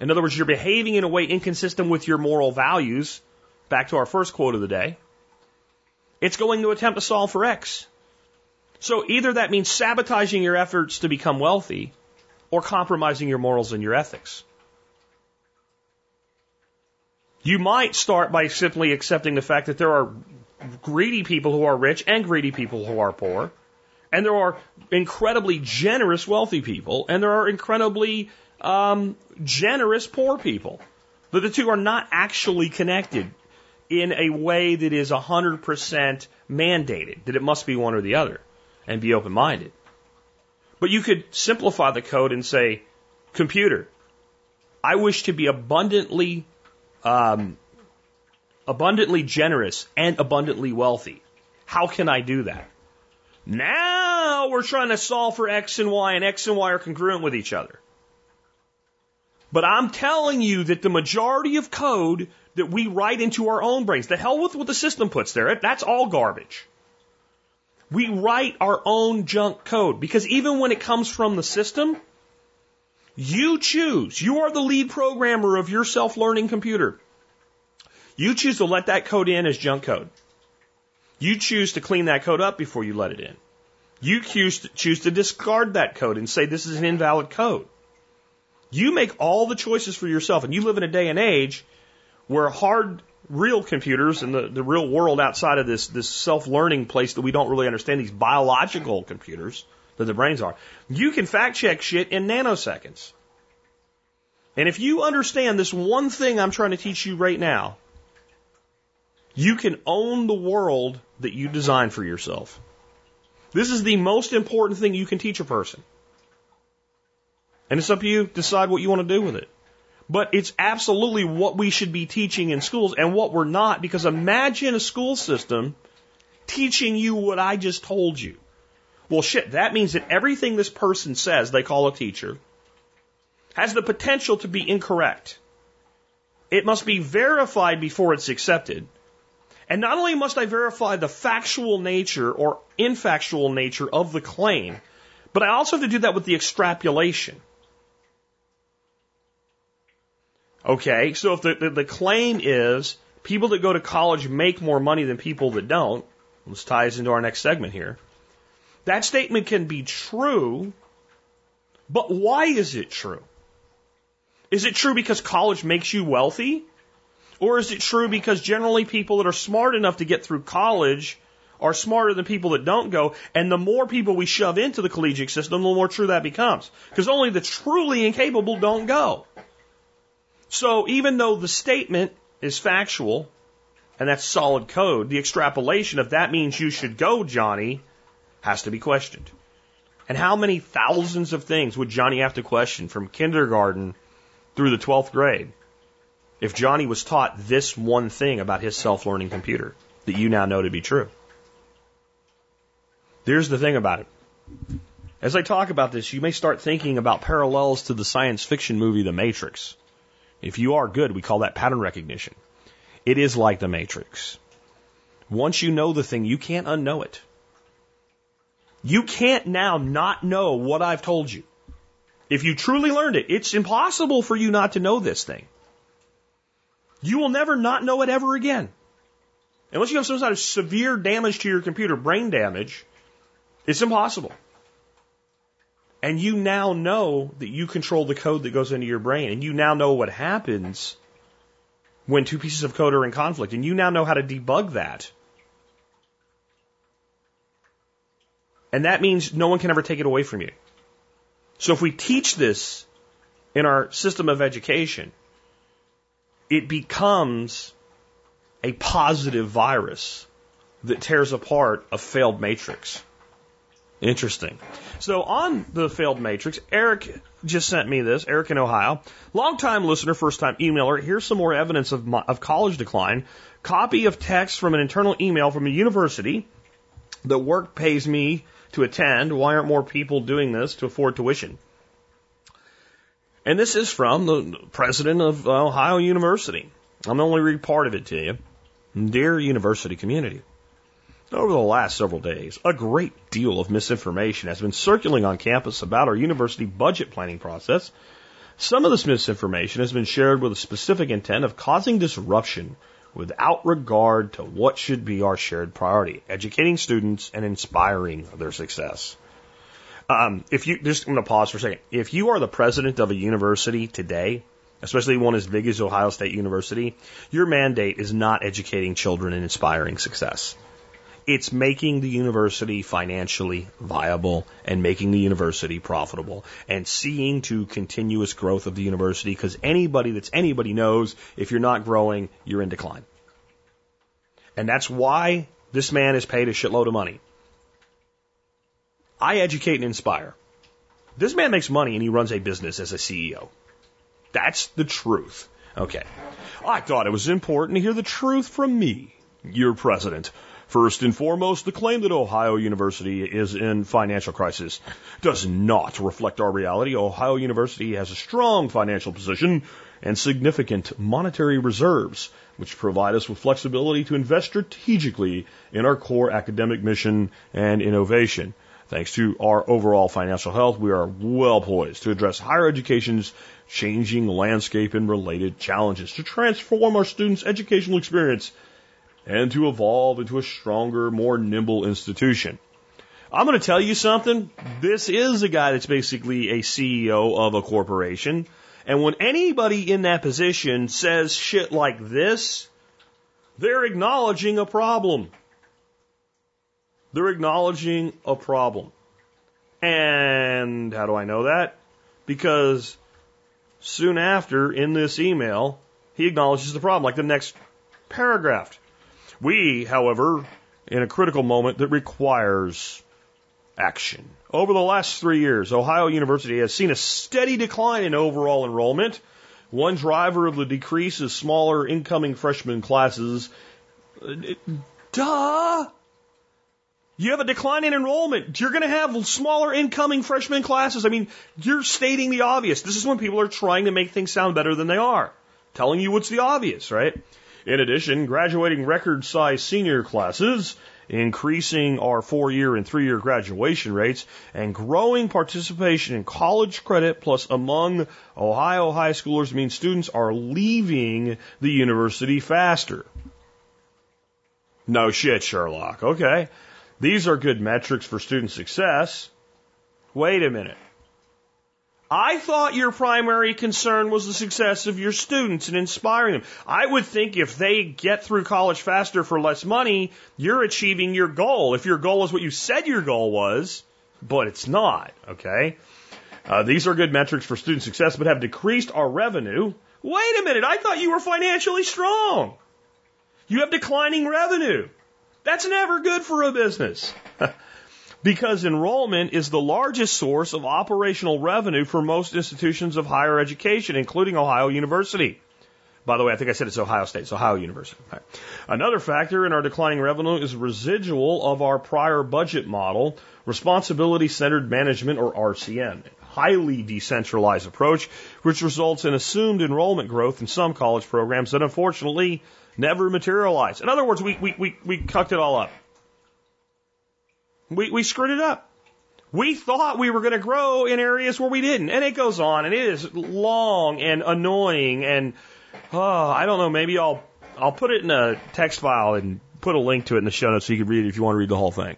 in other words, you're behaving in a way inconsistent with your moral values, back to our first quote of the day, it's going to attempt to solve for X. So either that means sabotaging your efforts to become wealthy or compromising your morals and your ethics. You might start by simply accepting the fact that there are greedy people who are rich and greedy people who are poor. And there are incredibly generous wealthy people, and there are incredibly um, generous poor people. But the two are not actually connected in a way that is 100% mandated, that it must be one or the other, and be open minded. But you could simplify the code and say, computer, I wish to be abundantly, um, abundantly generous and abundantly wealthy. How can I do that? Now we're trying to solve for X and Y, and X and Y are congruent with each other. But I'm telling you that the majority of code that we write into our own brains, the hell with what the system puts there, that's all garbage. We write our own junk code because even when it comes from the system, you choose. You are the lead programmer of your self-learning computer. You choose to let that code in as junk code. You choose to clean that code up before you let it in. You choose to, choose to discard that code and say this is an invalid code. You make all the choices for yourself, and you live in a day and age where hard, real computers and the, the real world outside of this, this self-learning place that we don't really understand, these biological computers that the brains are, you can fact check shit in nanoseconds. And if you understand this one thing I'm trying to teach you right now, you can own the world that you design for yourself. This is the most important thing you can teach a person. And it's up to you to decide what you want to do with it. But it's absolutely what we should be teaching in schools and what we're not, because imagine a school system teaching you what I just told you. Well, shit, that means that everything this person says they call a teacher has the potential to be incorrect. It must be verified before it's accepted. And not only must I verify the factual nature or infactual nature of the claim, but I also have to do that with the extrapolation. Okay, so if the, the, the claim is people that go to college make more money than people that don't, this ties into our next segment here. That statement can be true, but why is it true? Is it true because college makes you wealthy? Or is it true because generally people that are smart enough to get through college are smarter than people that don't go, and the more people we shove into the collegiate system, the more true that becomes. Because only the truly incapable don't go. So even though the statement is factual, and that's solid code, the extrapolation of that means you should go, Johnny, has to be questioned. And how many thousands of things would Johnny have to question from kindergarten through the 12th grade if Johnny was taught this one thing about his self learning computer that you now know to be true? Here's the thing about it. As I talk about this, you may start thinking about parallels to the science fiction movie The Matrix. If you are good, we call that pattern recognition. It is like the matrix. Once you know the thing, you can't unknow it. You can't now not know what I've told you. If you truly learned it, it's impossible for you not to know this thing. You will never not know it ever again. Unless you have some sort of severe damage to your computer, brain damage, it's impossible. And you now know that you control the code that goes into your brain. And you now know what happens when two pieces of code are in conflict. And you now know how to debug that. And that means no one can ever take it away from you. So if we teach this in our system of education, it becomes a positive virus that tears apart a failed matrix. Interesting. So on the failed matrix, Eric just sent me this. Eric in Ohio, longtime listener, first time emailer. Here's some more evidence of, my, of college decline. Copy of text from an internal email from a university. The work pays me to attend. Why aren't more people doing this to afford tuition? And this is from the president of Ohio University. I'm only read part of it to you. Dear university community. Over the last several days, a great deal of misinformation has been circulating on campus about our university budget planning process. Some of this misinformation has been shared with a specific intent of causing disruption without regard to what should be our shared priority, educating students and inspiring their success. Um, if you just, I'm going to pause for a second. If you are the president of a university today, especially one as big as Ohio State University, your mandate is not educating children and inspiring success. It's making the university financially viable and making the university profitable and seeing to continuous growth of the university because anybody that's anybody knows if you're not growing, you're in decline. And that's why this man is paid a shitload of money. I educate and inspire. This man makes money and he runs a business as a CEO. That's the truth. Okay. I thought it was important to hear the truth from me, your president. First and foremost, the claim that Ohio University is in financial crisis does not reflect our reality. Ohio University has a strong financial position and significant monetary reserves, which provide us with flexibility to invest strategically in our core academic mission and innovation. Thanks to our overall financial health, we are well poised to address higher education's changing landscape and related challenges, to transform our students' educational experience and to evolve into a stronger, more nimble institution. I'm going to tell you something. This is a guy that's basically a CEO of a corporation. And when anybody in that position says shit like this, they're acknowledging a problem. They're acknowledging a problem. And how do I know that? Because soon after in this email, he acknowledges the problem, like the next paragraph. We, however, in a critical moment that requires action. Over the last three years, Ohio University has seen a steady decline in overall enrollment. One driver of the decrease is smaller incoming freshman classes. Duh! You have a decline in enrollment. You're going to have smaller incoming freshman classes. I mean, you're stating the obvious. This is when people are trying to make things sound better than they are. Telling you what's the obvious, right? In addition, graduating record size senior classes, increasing our four year and three year graduation rates, and growing participation in college credit plus among Ohio high schoolers means students are leaving the university faster. No shit, Sherlock. Okay. These are good metrics for student success. Wait a minute. I thought your primary concern was the success of your students and inspiring them. I would think if they get through college faster for less money, you're achieving your goal. If your goal is what you said your goal was, but it's not, okay? Uh, these are good metrics for student success, but have decreased our revenue. Wait a minute, I thought you were financially strong. You have declining revenue. That's never good for a business. because enrollment is the largest source of operational revenue for most institutions of higher education, including Ohio University. By the way, I think I said it's Ohio State, it's Ohio University. Right. Another factor in our declining revenue is residual of our prior budget model, responsibility centered management or RCM, highly decentralized approach, which results in assumed enrollment growth in some college programs that unfortunately never materialize. In other words, we, we, we, we cucked it all up. We, we screwed it up. We thought we were going to grow in areas where we didn't. And it goes on and it is long and annoying and, oh, I don't know, maybe I'll, I'll put it in a text file and put a link to it in the show notes so you can read it if you want to read the whole thing.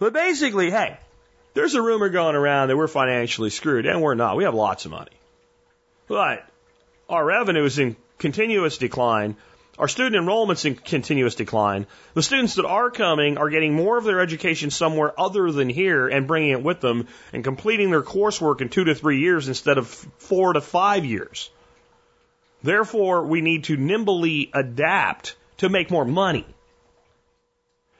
But basically, hey, there's a rumor going around that we're financially screwed and we're not. We have lots of money. But our revenue is in continuous decline our student enrollment's in continuous decline. The students that are coming are getting more of their education somewhere other than here and bringing it with them and completing their coursework in two to three years instead of four to five years. Therefore, we need to nimbly adapt to make more money.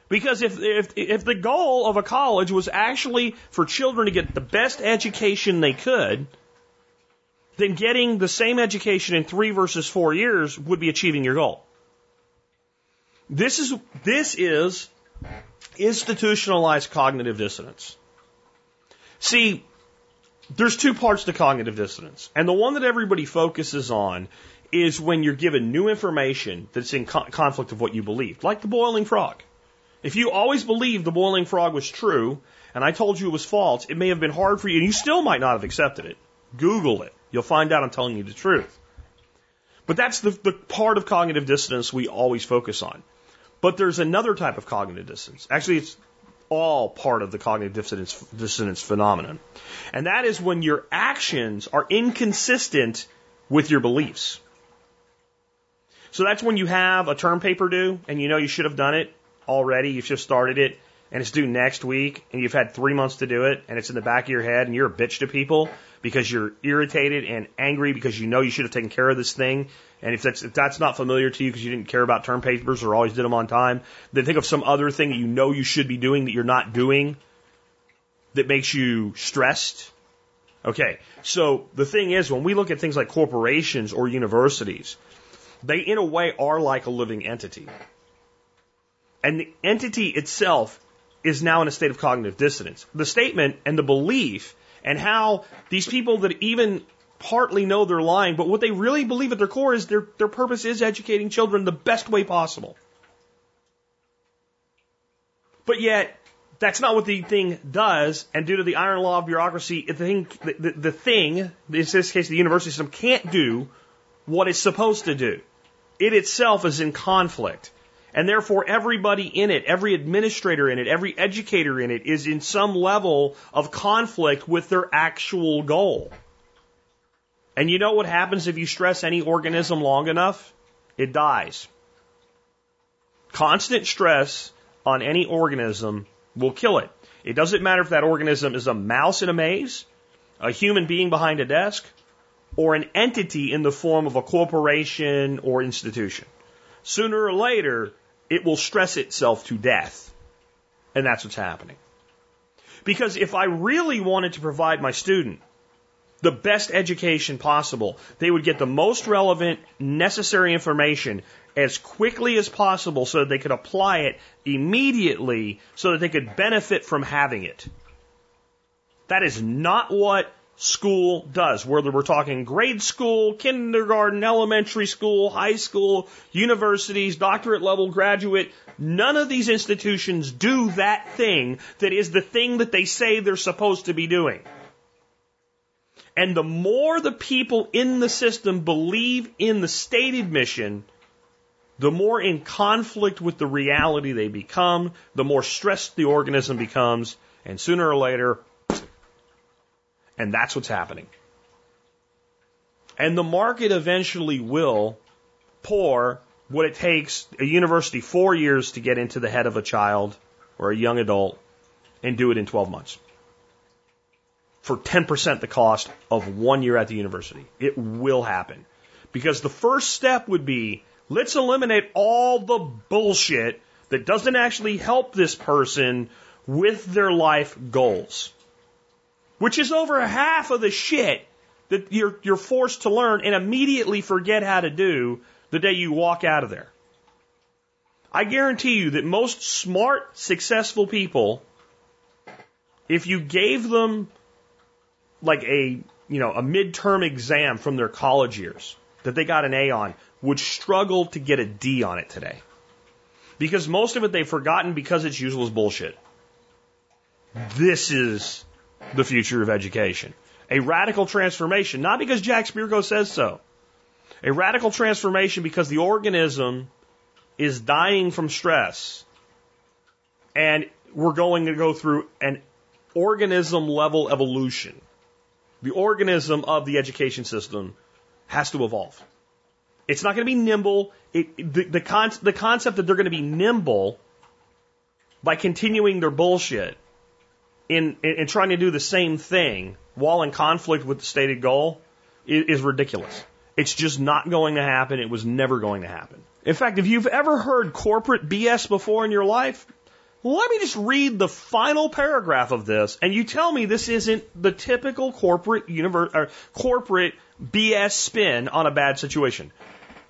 Because if, if, if the goal of a college was actually for children to get the best education they could, then getting the same education in three versus four years would be achieving your goal. This is, this is institutionalized cognitive dissonance. See, there's two parts to cognitive dissonance. And the one that everybody focuses on is when you're given new information that's in co- conflict of what you believed, like the boiling frog. If you always believed the boiling frog was true, and I told you it was false, it may have been hard for you, and you still might not have accepted it. Google it. You'll find out I'm telling you the truth. But that's the, the part of cognitive dissonance we always focus on. But there's another type of cognitive dissonance. Actually, it's all part of the cognitive dissonance, dissonance phenomenon. And that is when your actions are inconsistent with your beliefs. So that's when you have a term paper due and you know you should have done it already, you've just started it, and it's due next week, and you've had three months to do it, and it's in the back of your head, and you're a bitch to people because you're irritated and angry because you know you should have taken care of this thing. And if that's if that's not familiar to you because you didn't care about term papers or always did them on time, then think of some other thing that you know you should be doing that you're not doing that makes you stressed. Okay, so the thing is, when we look at things like corporations or universities, they, in a way, are like a living entity. And the entity itself is now in a state of cognitive dissonance. The statement and the belief and how these people that even partly know they're lying, but what they really believe at their core is their, their purpose is educating children the best way possible. But yet, that's not what the thing does, and due to the iron law of bureaucracy, the thing, the, the, the thing, in this case the university system, can't do what it's supposed to do it itself is in conflict. And therefore, everybody in it, every administrator in it, every educator in it is in some level of conflict with their actual goal. And you know what happens if you stress any organism long enough? It dies. Constant stress on any organism will kill it. It doesn't matter if that organism is a mouse in a maze, a human being behind a desk, or an entity in the form of a corporation or institution. Sooner or later, it will stress itself to death. And that's what's happening. Because if I really wanted to provide my student the best education possible, they would get the most relevant, necessary information as quickly as possible so that they could apply it immediately so that they could benefit from having it. That is not what school does, whether we're talking grade school, kindergarten, elementary school, high school, universities, doctorate level, graduate, none of these institutions do that thing that is the thing that they say they're supposed to be doing. And the more the people in the system believe in the stated mission, the more in conflict with the reality they become, the more stressed the organism becomes, and sooner or later, and that's what's happening. And the market eventually will pour what it takes a university four years to get into the head of a child or a young adult and do it in 12 months for 10% the cost of one year at the university. It will happen. Because the first step would be let's eliminate all the bullshit that doesn't actually help this person with their life goals which is over half of the shit that you're, you're forced to learn and immediately forget how to do the day you walk out of there. I guarantee you that most smart, successful people, if you gave them like a, you know, a midterm exam from their college years that they got an A on, would struggle to get a D on it today. Because most of it they've forgotten because it's useless bullshit. This is the future of education. A radical transformation, not because Jack Spirko says so. A radical transformation because the organism is dying from stress. And we're going to go through an organism level evolution. The organism of the education system has to evolve. It's not going to be nimble. It, the, the, con- the concept that they're going to be nimble by continuing their bullshit in, in, in trying to do the same thing while in conflict with the stated goal is, is ridiculous. It's just not going to happen. It was never going to happen. In fact, if you've ever heard corporate BS before in your life, let me just read the final paragraph of this, and you tell me this isn't the typical corporate universe, or corporate BS spin on a bad situation.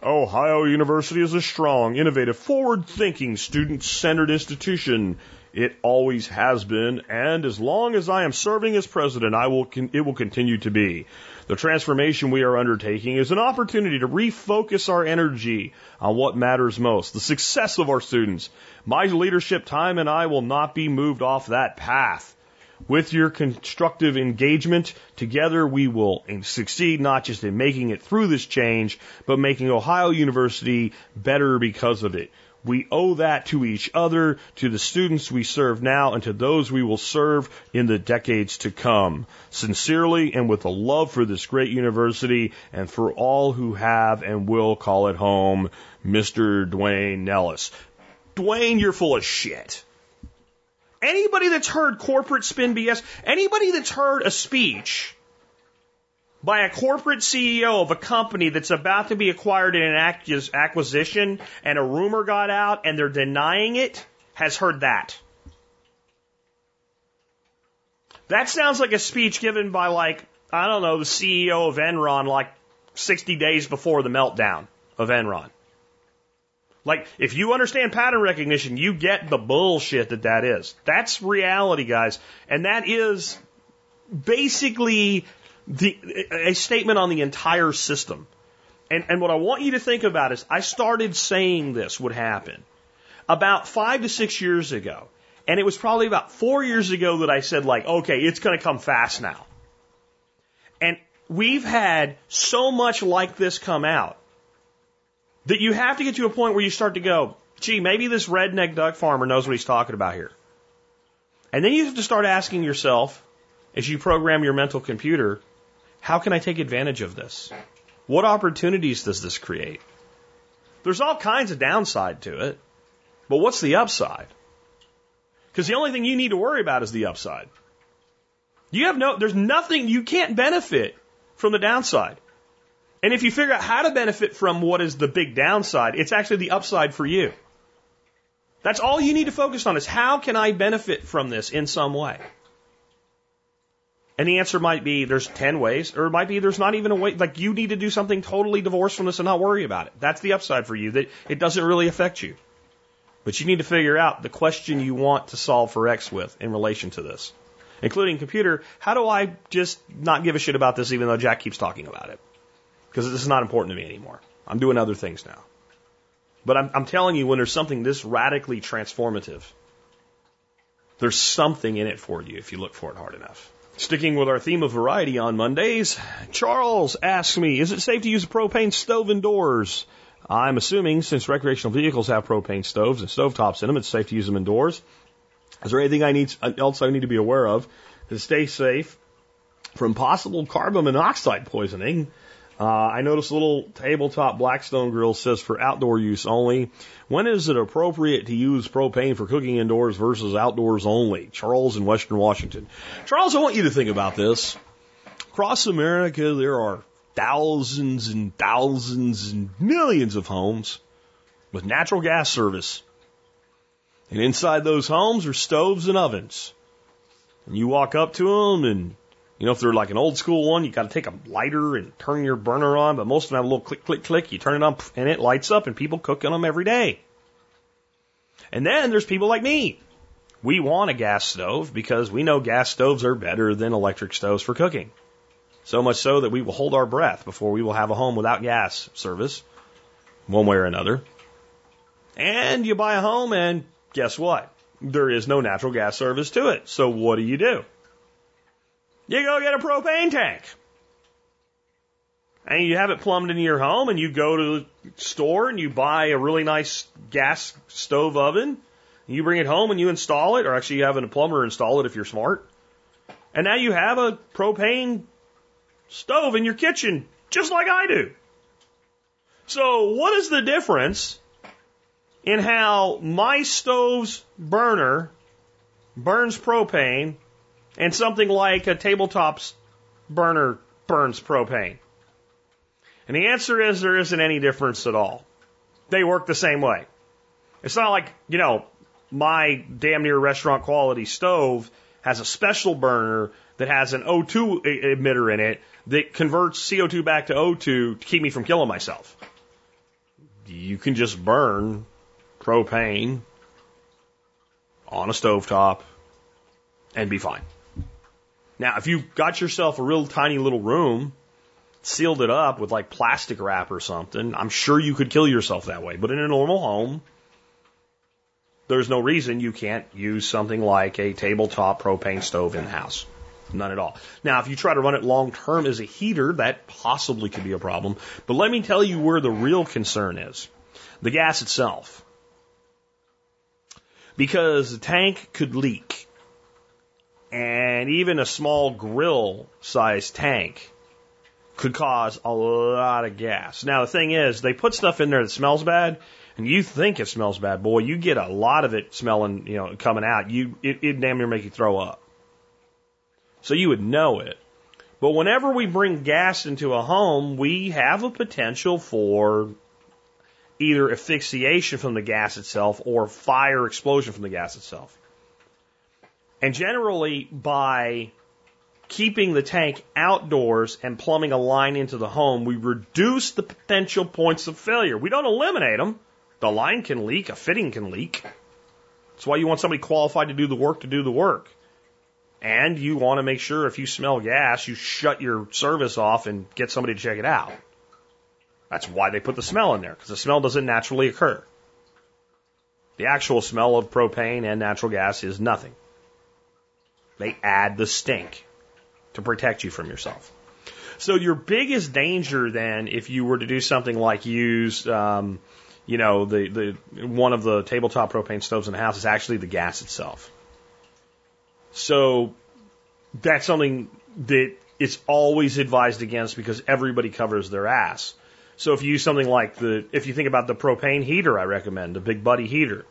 Ohio University is a strong, innovative, forward-thinking, student-centered institution it always has been, and as long as I am serving as president, I will it will continue to be. The transformation we are undertaking is an opportunity to refocus our energy on what matters most, the success of our students. My leadership time and I will not be moved off that path. With your constructive engagement, together we will succeed not just in making it through this change, but making Ohio University better because of it. We owe that to each other, to the students we serve now, and to those we will serve in the decades to come. Sincerely and with a love for this great university and for all who have and will call it home, Mr. Duane Nellis. Duane, you're full of shit. Anybody that's heard corporate spin BS, anybody that's heard a speech by a corporate CEO of a company that's about to be acquired in an acquisition and a rumor got out and they're denying it has heard that. That sounds like a speech given by like, I don't know, the CEO of Enron like 60 days before the meltdown of Enron. Like, if you understand pattern recognition, you get the bullshit that that is. That's reality, guys. And that is basically the, a statement on the entire system. And, and what I want you to think about is I started saying this would happen about five to six years ago. And it was probably about four years ago that I said, like, okay, it's going to come fast now. And we've had so much like this come out that you have to get to a point where you start to go, gee, maybe this redneck duck farmer knows what he's talking about here. And then you have to start asking yourself, as you program your mental computer, how can I take advantage of this? What opportunities does this create? There's all kinds of downside to it, but what's the upside? Because the only thing you need to worry about is the upside. You have no, there's nothing, you can't benefit from the downside. And if you figure out how to benefit from what is the big downside, it's actually the upside for you. That's all you need to focus on is how can I benefit from this in some way? And the answer might be there's 10 ways, or it might be there's not even a way, like you need to do something totally divorced from this and not worry about it. That's the upside for you, that it doesn't really affect you. But you need to figure out the question you want to solve for X with in relation to this. Including computer, how do I just not give a shit about this even though Jack keeps talking about it? Because this is not important to me anymore. I'm doing other things now. But I'm, I'm telling you, when there's something this radically transformative, there's something in it for you if you look for it hard enough. Sticking with our theme of variety on Mondays, Charles asks me, is it safe to use a propane stove indoors? I'm assuming since recreational vehicles have propane stoves and stovetops in them, it's safe to use them indoors. Is there anything I need else I need to be aware of to stay safe from possible carbon monoxide poisoning? Uh, I noticed a little tabletop Blackstone grill says for outdoor use only. When is it appropriate to use propane for cooking indoors versus outdoors only? Charles in Western Washington. Charles, I want you to think about this. Across America, there are thousands and thousands and millions of homes with natural gas service. And inside those homes are stoves and ovens. And you walk up to them and you know, if they're like an old school one, you got to take a lighter and turn your burner on, but most of them have a little click, click, click. You turn it on and it lights up and people cook on them every day. And then there's people like me. We want a gas stove because we know gas stoves are better than electric stoves for cooking. So much so that we will hold our breath before we will have a home without gas service, one way or another. And you buy a home and guess what? There is no natural gas service to it. So what do you do? You go get a propane tank. And you have it plumbed into your home and you go to the store and you buy a really nice gas stove oven. You bring it home and you install it, or actually you have a plumber install it if you're smart. And now you have a propane stove in your kitchen, just like I do. So what is the difference in how my stove's burner burns propane and something like a tabletop's burner burns propane? And the answer is there isn't any difference at all. They work the same way. It's not like, you know, my damn near restaurant quality stove has a special burner that has an O2 emitter in it that converts CO2 back to O2 to keep me from killing myself. You can just burn propane on a stovetop and be fine. Now, if you got yourself a real tiny little room, sealed it up with like plastic wrap or something, I'm sure you could kill yourself that way. But in a normal home, there's no reason you can't use something like a tabletop propane stove in the house. None at all. Now, if you try to run it long term as a heater, that possibly could be a problem. But let me tell you where the real concern is. The gas itself. because the tank could leak. And even a small grill sized tank could cause a lot of gas. Now, the thing is, they put stuff in there that smells bad, and you think it smells bad. Boy, you get a lot of it smelling, you know, coming out. You, it, it damn near make you throw up. So you would know it. But whenever we bring gas into a home, we have a potential for either asphyxiation from the gas itself or fire explosion from the gas itself. And generally, by keeping the tank outdoors and plumbing a line into the home, we reduce the potential points of failure. We don't eliminate them. The line can leak, a fitting can leak. That's why you want somebody qualified to do the work to do the work. And you want to make sure if you smell gas, you shut your service off and get somebody to check it out. That's why they put the smell in there, because the smell doesn't naturally occur. The actual smell of propane and natural gas is nothing. They add the stink to protect you from yourself. So your biggest danger then, if you were to do something like use, um, you know, the, the one of the tabletop propane stoves in the house is actually the gas itself. So that's something that it's always advised against because everybody covers their ass. So if you use something like the, if you think about the propane heater, I recommend the Big Buddy heater.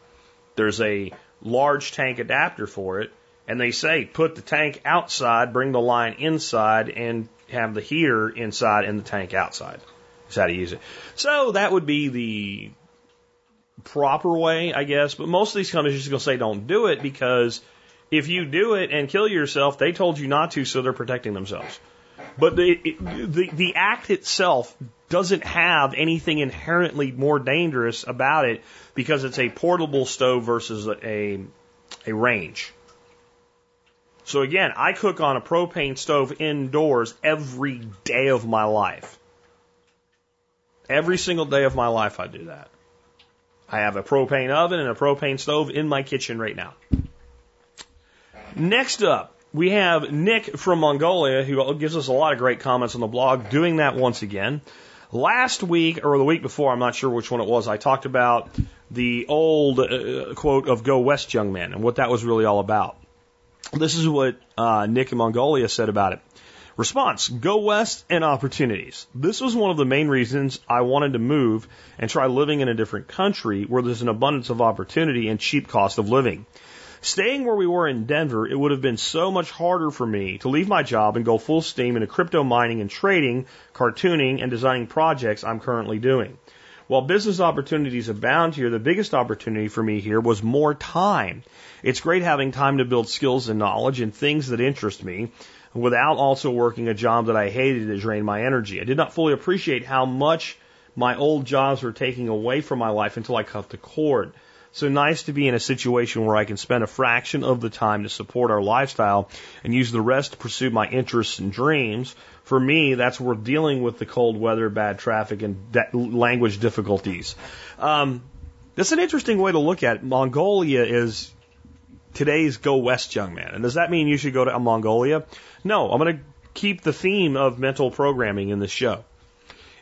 There's a large tank adapter for it and they say put the tank outside, bring the line inside, and have the heater inside and the tank outside. Is how to use it. So that would be the proper way, I guess. But most of these companies are just going to say don't do it because if you do it and kill yourself, they told you not to, so they're protecting themselves. But the, the, the act itself doesn't have anything inherently more dangerous about it because it's a portable stove versus a, a range. So again, I cook on a propane stove indoors every day of my life. Every single day of my life, I do that. I have a propane oven and a propane stove in my kitchen right now. Next up, we have Nick from Mongolia who gives us a lot of great comments on the blog, doing that once again. Last week, or the week before, I'm not sure which one it was, I talked about the old uh, quote of Go West, young man, and what that was really all about. This is what uh, Nick in Mongolia said about it. Response Go west and opportunities. This was one of the main reasons I wanted to move and try living in a different country where there's an abundance of opportunity and cheap cost of living. Staying where we were in Denver, it would have been so much harder for me to leave my job and go full steam into crypto mining and trading, cartooning, and designing projects I'm currently doing. While business opportunities abound here, the biggest opportunity for me here was more time. It's great having time to build skills and knowledge and things that interest me without also working a job that I hated that drained my energy. I did not fully appreciate how much my old jobs were taking away from my life until I cut the cord. So nice to be in a situation where I can spend a fraction of the time to support our lifestyle and use the rest to pursue my interests and dreams. For me, that's worth dealing with the cold weather, bad traffic, and de- language difficulties. Um, that's an interesting way to look at it. Mongolia is today's Go West young man. And does that mean you should go to Mongolia? No, I'm going to keep the theme of mental programming in this show.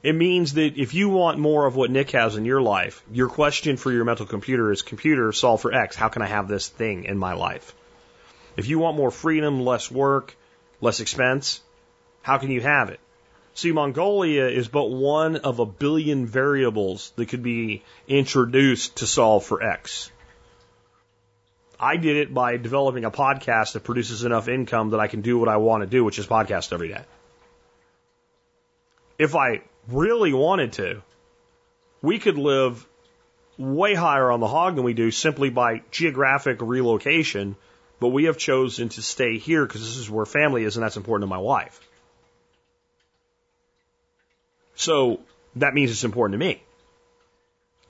It means that if you want more of what Nick has in your life, your question for your mental computer is computer solve for X. How can I have this thing in my life? If you want more freedom, less work, less expense, how can you have it? See, Mongolia is but one of a billion variables that could be introduced to solve for X. I did it by developing a podcast that produces enough income that I can do what I want to do, which is podcast every day. If I really wanted to, we could live way higher on the hog than we do simply by geographic relocation, but we have chosen to stay here because this is where family is and that's important to my wife. So that means it's important to me.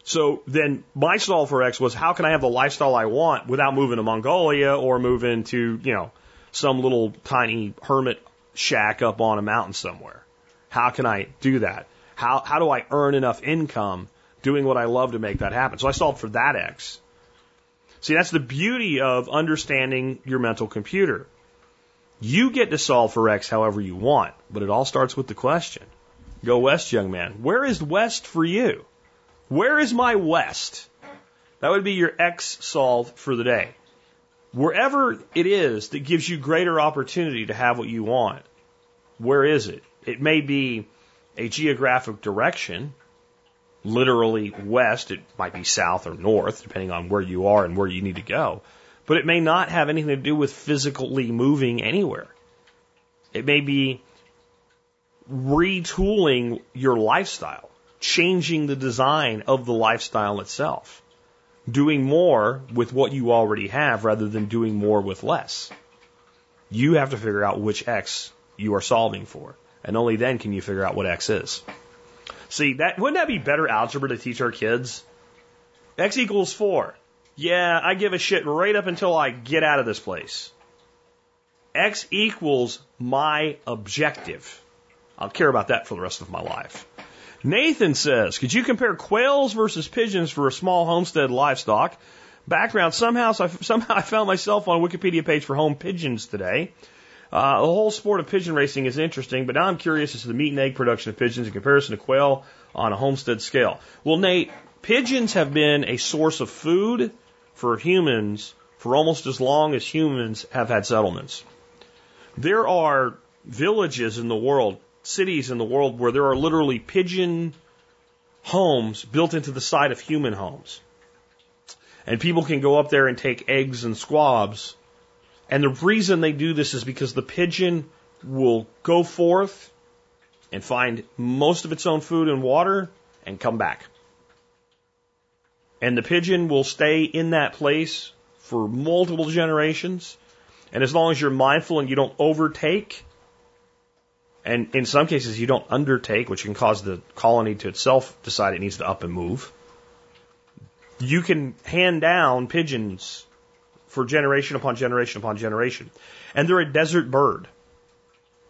So then my stall for X was how can I have the lifestyle I want without moving to Mongolia or moving to, you know, some little tiny hermit shack up on a mountain somewhere? How can I do that? How, how do I earn enough income doing what I love to make that happen? So I solved for that X. See, that's the beauty of understanding your mental computer. You get to solve for X however you want, but it all starts with the question. Go west, young man. Where is west for you? Where is my west? That would be your X solve for the day. Wherever it is that gives you greater opportunity to have what you want, where is it? It may be a geographic direction, literally west, it might be south or north, depending on where you are and where you need to go. But it may not have anything to do with physically moving anywhere. It may be retooling your lifestyle, changing the design of the lifestyle itself, doing more with what you already have rather than doing more with less. You have to figure out which X you are solving for, and only then can you figure out what X is. See, that wouldn't that be better algebra to teach our kids? X equals four. Yeah, I give a shit right up until I get out of this place. X equals my objective. I'll care about that for the rest of my life. Nathan says, could you compare quails versus pigeons for a small homestead livestock? Background, somehow, somehow I found myself on a Wikipedia page for home pigeons today. Uh, the whole sport of pigeon racing is interesting, but now I'm curious as to the meat and egg production of pigeons in comparison to quail on a homestead scale. Well, Nate, pigeons have been a source of food for humans for almost as long as humans have had settlements. There are villages in the world, cities in the world where there are literally pigeon homes built into the side of human homes. And people can go up there and take eggs and squabs and the reason they do this is because the pigeon will go forth and find most of its own food and water and come back. And the pigeon will stay in that place for multiple generations. And as long as you're mindful and you don't overtake, and in some cases you don't undertake, which can cause the colony to itself decide it needs to up and move, you can hand down pigeons for generation upon generation upon generation. And they're a desert bird.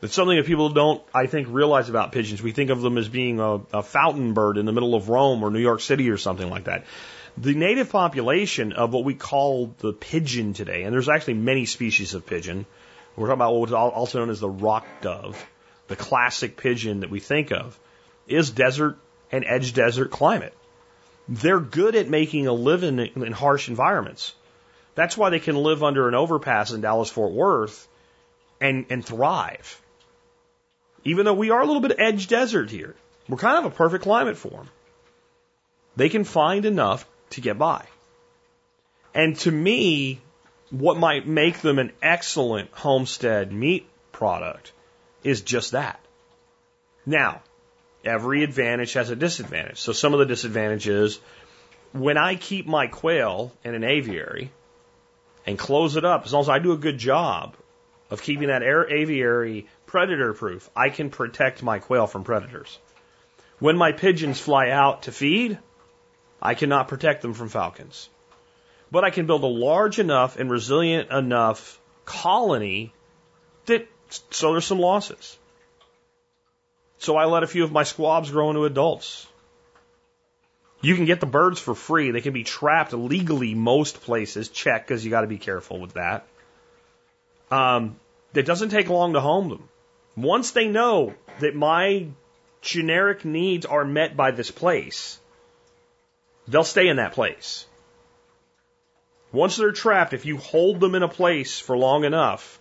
It's something that people don't, I think, realize about pigeons. We think of them as being a, a fountain bird in the middle of Rome or New York City or something like that. The native population of what we call the pigeon today, and there's actually many species of pigeon. We're talking about what's also known as the rock dove, the classic pigeon that we think of, is desert and edge desert climate. They're good at making a living in harsh environments. That's why they can live under an overpass in Dallas Fort Worth and, and thrive. Even though we are a little bit edge desert here, we're kind of a perfect climate for them. They can find enough to get by. And to me, what might make them an excellent homestead meat product is just that. Now, every advantage has a disadvantage. So some of the disadvantages, when I keep my quail in an aviary, and close it up, as long as I do a good job of keeping that air aviary predator proof, I can protect my quail from predators. When my pigeons fly out to feed, I cannot protect them from falcons. But I can build a large enough and resilient enough colony that so there's some losses. So I let a few of my squabs grow into adults. You can get the birds for free. They can be trapped legally most places. Check because you got to be careful with that. Um, it doesn't take long to home them. Once they know that my generic needs are met by this place, they'll stay in that place. Once they're trapped, if you hold them in a place for long enough,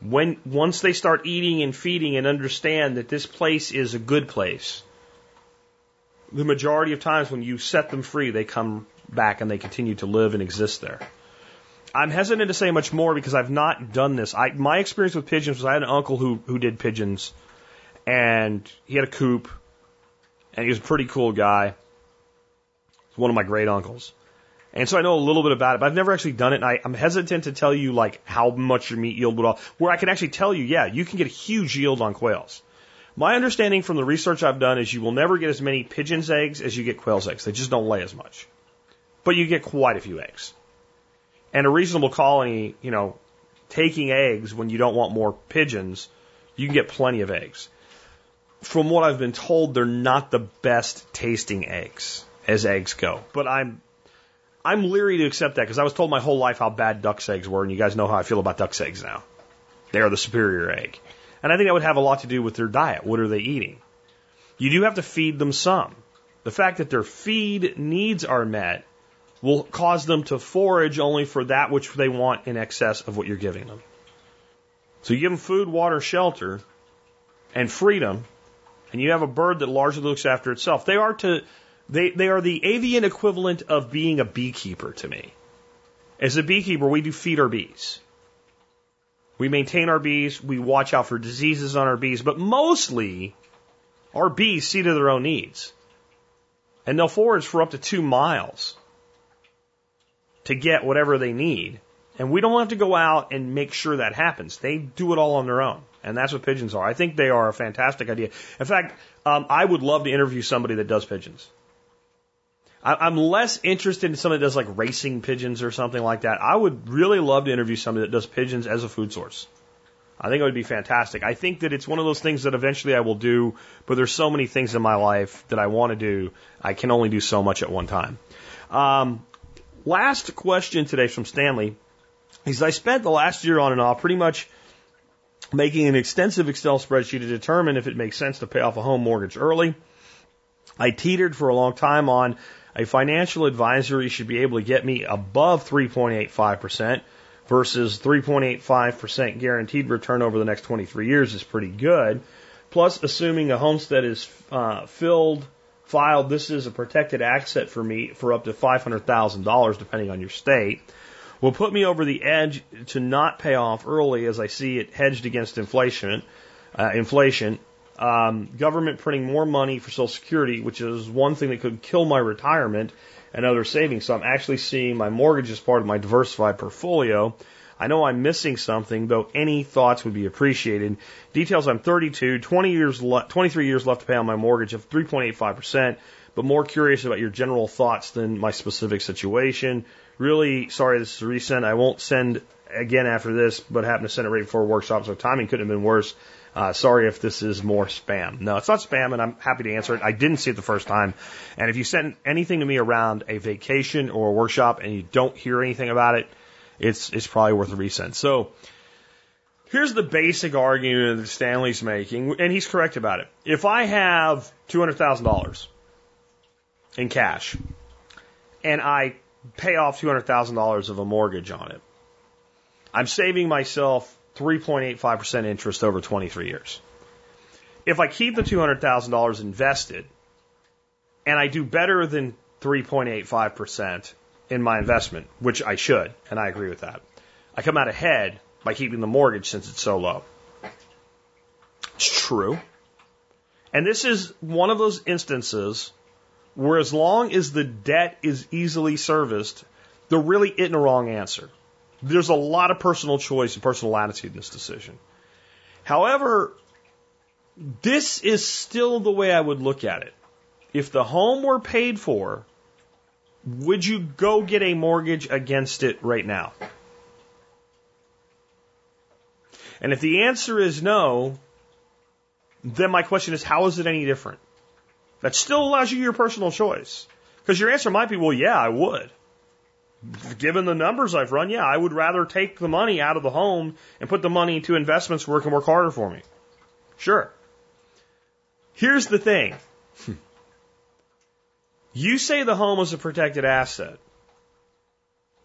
when once they start eating and feeding and understand that this place is a good place, the majority of times when you set them free, they come back and they continue to live and exist there. I'm hesitant to say much more because I've not done this. I, my experience with pigeons was I had an uncle who, who did pigeons and he had a coop and he was a pretty cool guy. He's one of my great uncles. And so I know a little bit about it, but I've never actually done it. And I, I'm hesitant to tell you like how much your meat yield would all, where I can actually tell you, yeah, you can get a huge yield on quails. My understanding from the research I've done is you will never get as many pigeon's eggs as you get quail's eggs. They just don't lay as much. But you get quite a few eggs. And a reasonable colony, you know, taking eggs when you don't want more pigeons, you can get plenty of eggs. From what I've been told, they're not the best tasting eggs as eggs go. But I'm I'm leery to accept that because I was told my whole life how bad duck's eggs were, and you guys know how I feel about duck's eggs now. They are the superior egg. And I think that would have a lot to do with their diet. What are they eating? You do have to feed them some. The fact that their feed needs are met will cause them to forage only for that which they want in excess of what you're giving them. So you give them food, water, shelter, and freedom, and you have a bird that largely looks after itself. They are to they, they are the avian equivalent of being a beekeeper to me. As a beekeeper, we do feed our bees. We maintain our bees, we watch out for diseases on our bees, but mostly our bees see to their own needs. And they'll forage for up to two miles to get whatever they need. And we don't have to go out and make sure that happens. They do it all on their own. And that's what pigeons are. I think they are a fantastic idea. In fact, um, I would love to interview somebody that does pigeons. I'm less interested in somebody that does like racing pigeons or something like that. I would really love to interview somebody that does pigeons as a food source. I think it would be fantastic. I think that it's one of those things that eventually I will do, but there's so many things in my life that I want to do. I can only do so much at one time. Um, last question today from Stanley is I spent the last year on and off pretty much making an extensive Excel spreadsheet to determine if it makes sense to pay off a home mortgage early. I teetered for a long time on a financial advisory should be able to get me above 3.85% versus 3.85% guaranteed return over the next 23 years is pretty good. Plus, assuming a homestead is uh, filled, filed, this is a protected asset for me for up to $500,000 depending on your state. Will put me over the edge to not pay off early as I see it hedged against inflation. Uh, inflation, um, government printing more money for Social Security, which is one thing that could kill my retirement and other savings. So I'm actually seeing my mortgage as part of my diversified portfolio. I know I'm missing something, though any thoughts would be appreciated. Details I'm 32, 20 years le- 23 years left to pay on my mortgage of 3.85%, but more curious about your general thoughts than my specific situation. Really sorry this is recent. I won't send again after this, but happened to send it right before workshop, so timing couldn't have been worse. Uh, sorry if this is more spam. No, it's not spam, and I'm happy to answer it. I didn't see it the first time. And if you send anything to me around a vacation or a workshop and you don't hear anything about it, it's it's probably worth a resend. So here's the basic argument that Stanley's making, and he's correct about it. If I have two hundred thousand dollars in cash and I pay off two hundred thousand dollars of a mortgage on it, I'm saving myself 3.85% interest over 23 years. If I keep the $200,000 invested and I do better than 3.85% in my investment, which I should, and I agree with that, I come out ahead by keeping the mortgage since it's so low. It's true. And this is one of those instances where as long as the debt is easily serviced, there really isn't a wrong answer. There's a lot of personal choice and personal attitude in this decision. However, this is still the way I would look at it. If the home were paid for, would you go get a mortgage against it right now? And if the answer is no, then my question is, how is it any different? That still allows you your personal choice. Because your answer might be, well, yeah, I would. Given the numbers I've run, yeah, I would rather take the money out of the home and put the money into investments where it can work harder for me. Sure. Here's the thing. You say the home is a protected asset.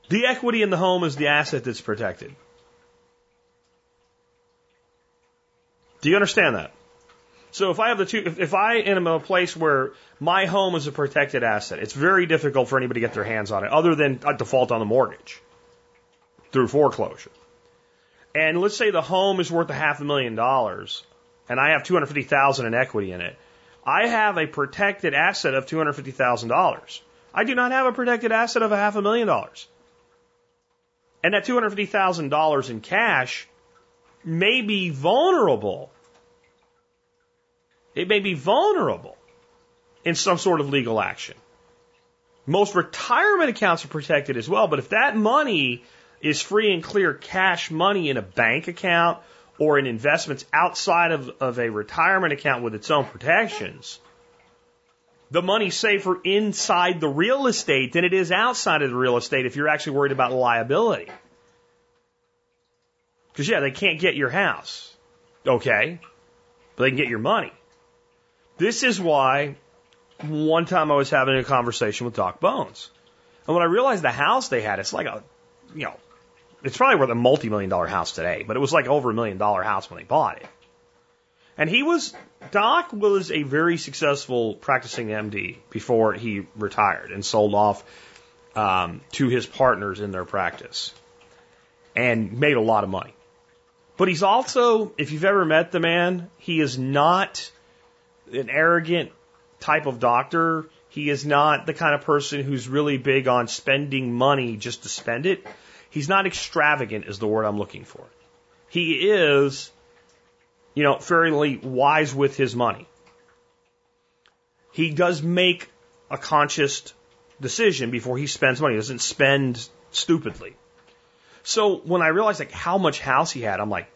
The equity in the home is the asset that's protected. Do you understand that? So if I have the two, if, if I am in a place where my home is a protected asset, it's very difficult for anybody to get their hands on it, other than a default on the mortgage through foreclosure. And let's say the home is worth a half a million dollars, and I have two hundred fifty thousand in equity in it. I have a protected asset of two hundred fifty thousand dollars. I do not have a protected asset of a half a million dollars. And that two hundred fifty thousand dollars in cash may be vulnerable it may be vulnerable in some sort of legal action. Most retirement accounts are protected as well, but if that money is free and clear cash money in a bank account or in investments outside of, of a retirement account with its own protections, the money's safer inside the real estate than it is outside of the real estate if you're actually worried about liability. Because, yeah, they can't get your house. Okay. But they can get your money. This is why one time I was having a conversation with Doc Bones. And when I realized the house they had, it's like a, you know, it's probably worth a multi-million dollar house today, but it was like over a million dollar house when they bought it. And he was, Doc was a very successful practicing MD before he retired and sold off um, to his partners in their practice and made a lot of money. But he's also, if you've ever met the man, he is not an arrogant type of doctor. He is not the kind of person who's really big on spending money just to spend it. He's not extravagant, is the word I'm looking for. He is, you know, fairly wise with his money. He does make a conscious decision before he spends money. He doesn't spend stupidly. So when I realized like how much house he had, I'm like,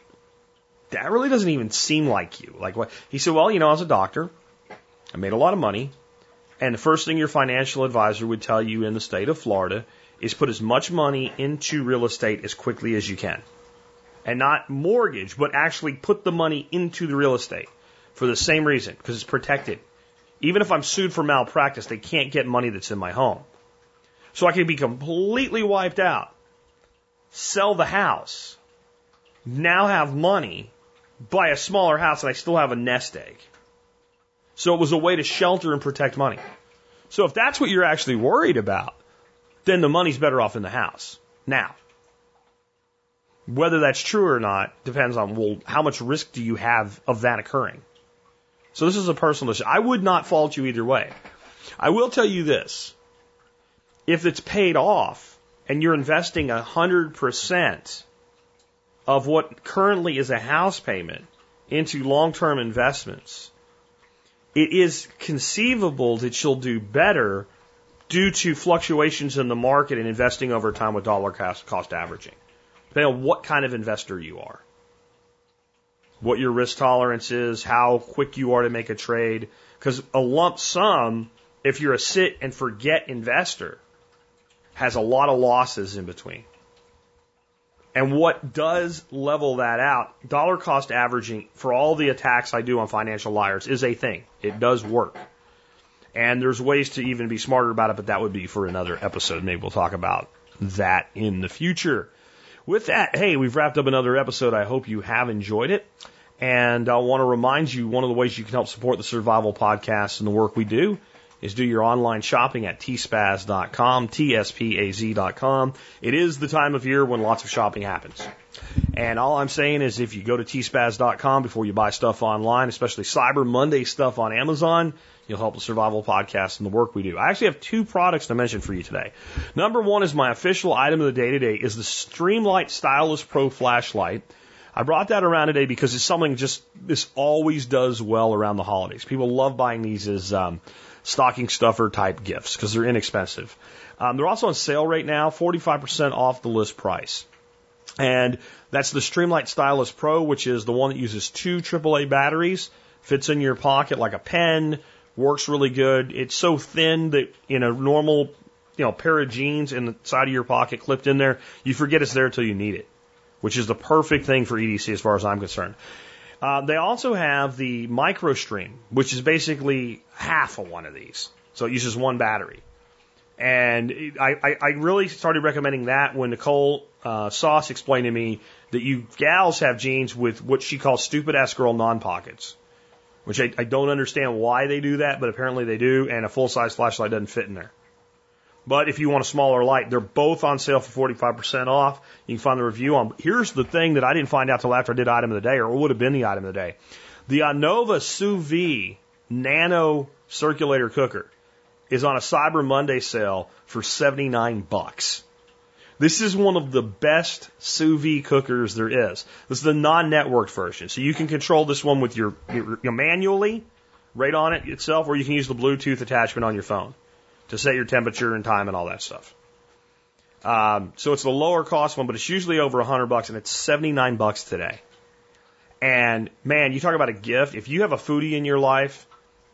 that really doesn't even seem like you. Like what? He said, well, you know, I was a doctor. I made a lot of money. And the first thing your financial advisor would tell you in the state of Florida is put as much money into real estate as quickly as you can. And not mortgage, but actually put the money into the real estate for the same reason, because it's protected. Even if I'm sued for malpractice, they can't get money that's in my home. So I can be completely wiped out, sell the house, now have money, buy a smaller house, and I still have a nest egg. So it was a way to shelter and protect money. So if that's what you're actually worried about, then the money's better off in the house. Now, whether that's true or not depends on, well, how much risk do you have of that occurring? So this is a personal issue. I would not fault you either way. I will tell you this. If it's paid off and you're investing a hundred percent of what currently is a house payment into long-term investments, it is conceivable that you'll do better due to fluctuations in the market and investing over time with dollar cost, cost averaging, depending on what kind of investor you are, what your risk tolerance is, how quick you are to make a trade. Because a lump sum, if you're a sit and forget investor, has a lot of losses in between. And what does level that out, dollar cost averaging for all the attacks I do on financial liars is a thing. It does work. And there's ways to even be smarter about it, but that would be for another episode. Maybe we'll talk about that in the future. With that, hey, we've wrapped up another episode. I hope you have enjoyed it. And I want to remind you one of the ways you can help support the Survival Podcast and the work we do is do your online shopping at tspaz.com, T-S-P-A-Z.com. It is the time of year when lots of shopping happens. And all I'm saying is if you go to tspaz.com before you buy stuff online, especially Cyber Monday stuff on Amazon, you'll help the Survival Podcast and the work we do. I actually have two products to mention for you today. Number one is my official item of the day today is the Streamlight Stylus Pro flashlight. I brought that around today because it's something just this always does well around the holidays. People love buying these as um, stocking stuffer type gifts because they're inexpensive. Um, they're also on sale right now, 45% off the list price. And that's the Streamlight Stylus Pro, which is the one that uses two AAA batteries, fits in your pocket like a pen, works really good. It's so thin that in a normal, you know, pair of jeans in the side of your pocket clipped in there, you forget it's there until you need it, which is the perfect thing for EDC as far as I'm concerned. Uh, they also have the MicroStream, which is basically half of one of these. So it uses one battery. And I, I, I really started recommending that when Nicole uh, Sauce explained to me that you gals have jeans with what she calls stupid ass girl non pockets, which I, I don't understand why they do that, but apparently they do, and a full size flashlight doesn't fit in there. But if you want a smaller light, they're both on sale for 45% off. You can find the review on. Here's the thing that I didn't find out till after I did item of the day, or would have been the item of the day. The Anova Sous Vide Nano Circulator Cooker is on a Cyber Monday sale for 79 bucks. This is one of the best sous vide cookers there is. This is the non-networked version, so you can control this one with your, your, your manually, right on it itself, or you can use the Bluetooth attachment on your phone to set your temperature and time and all that stuff. Um, so it's the lower cost one, but it's usually over a 100 bucks, and it's 79 bucks today. And man, you talk about a gift. If you have a foodie in your life,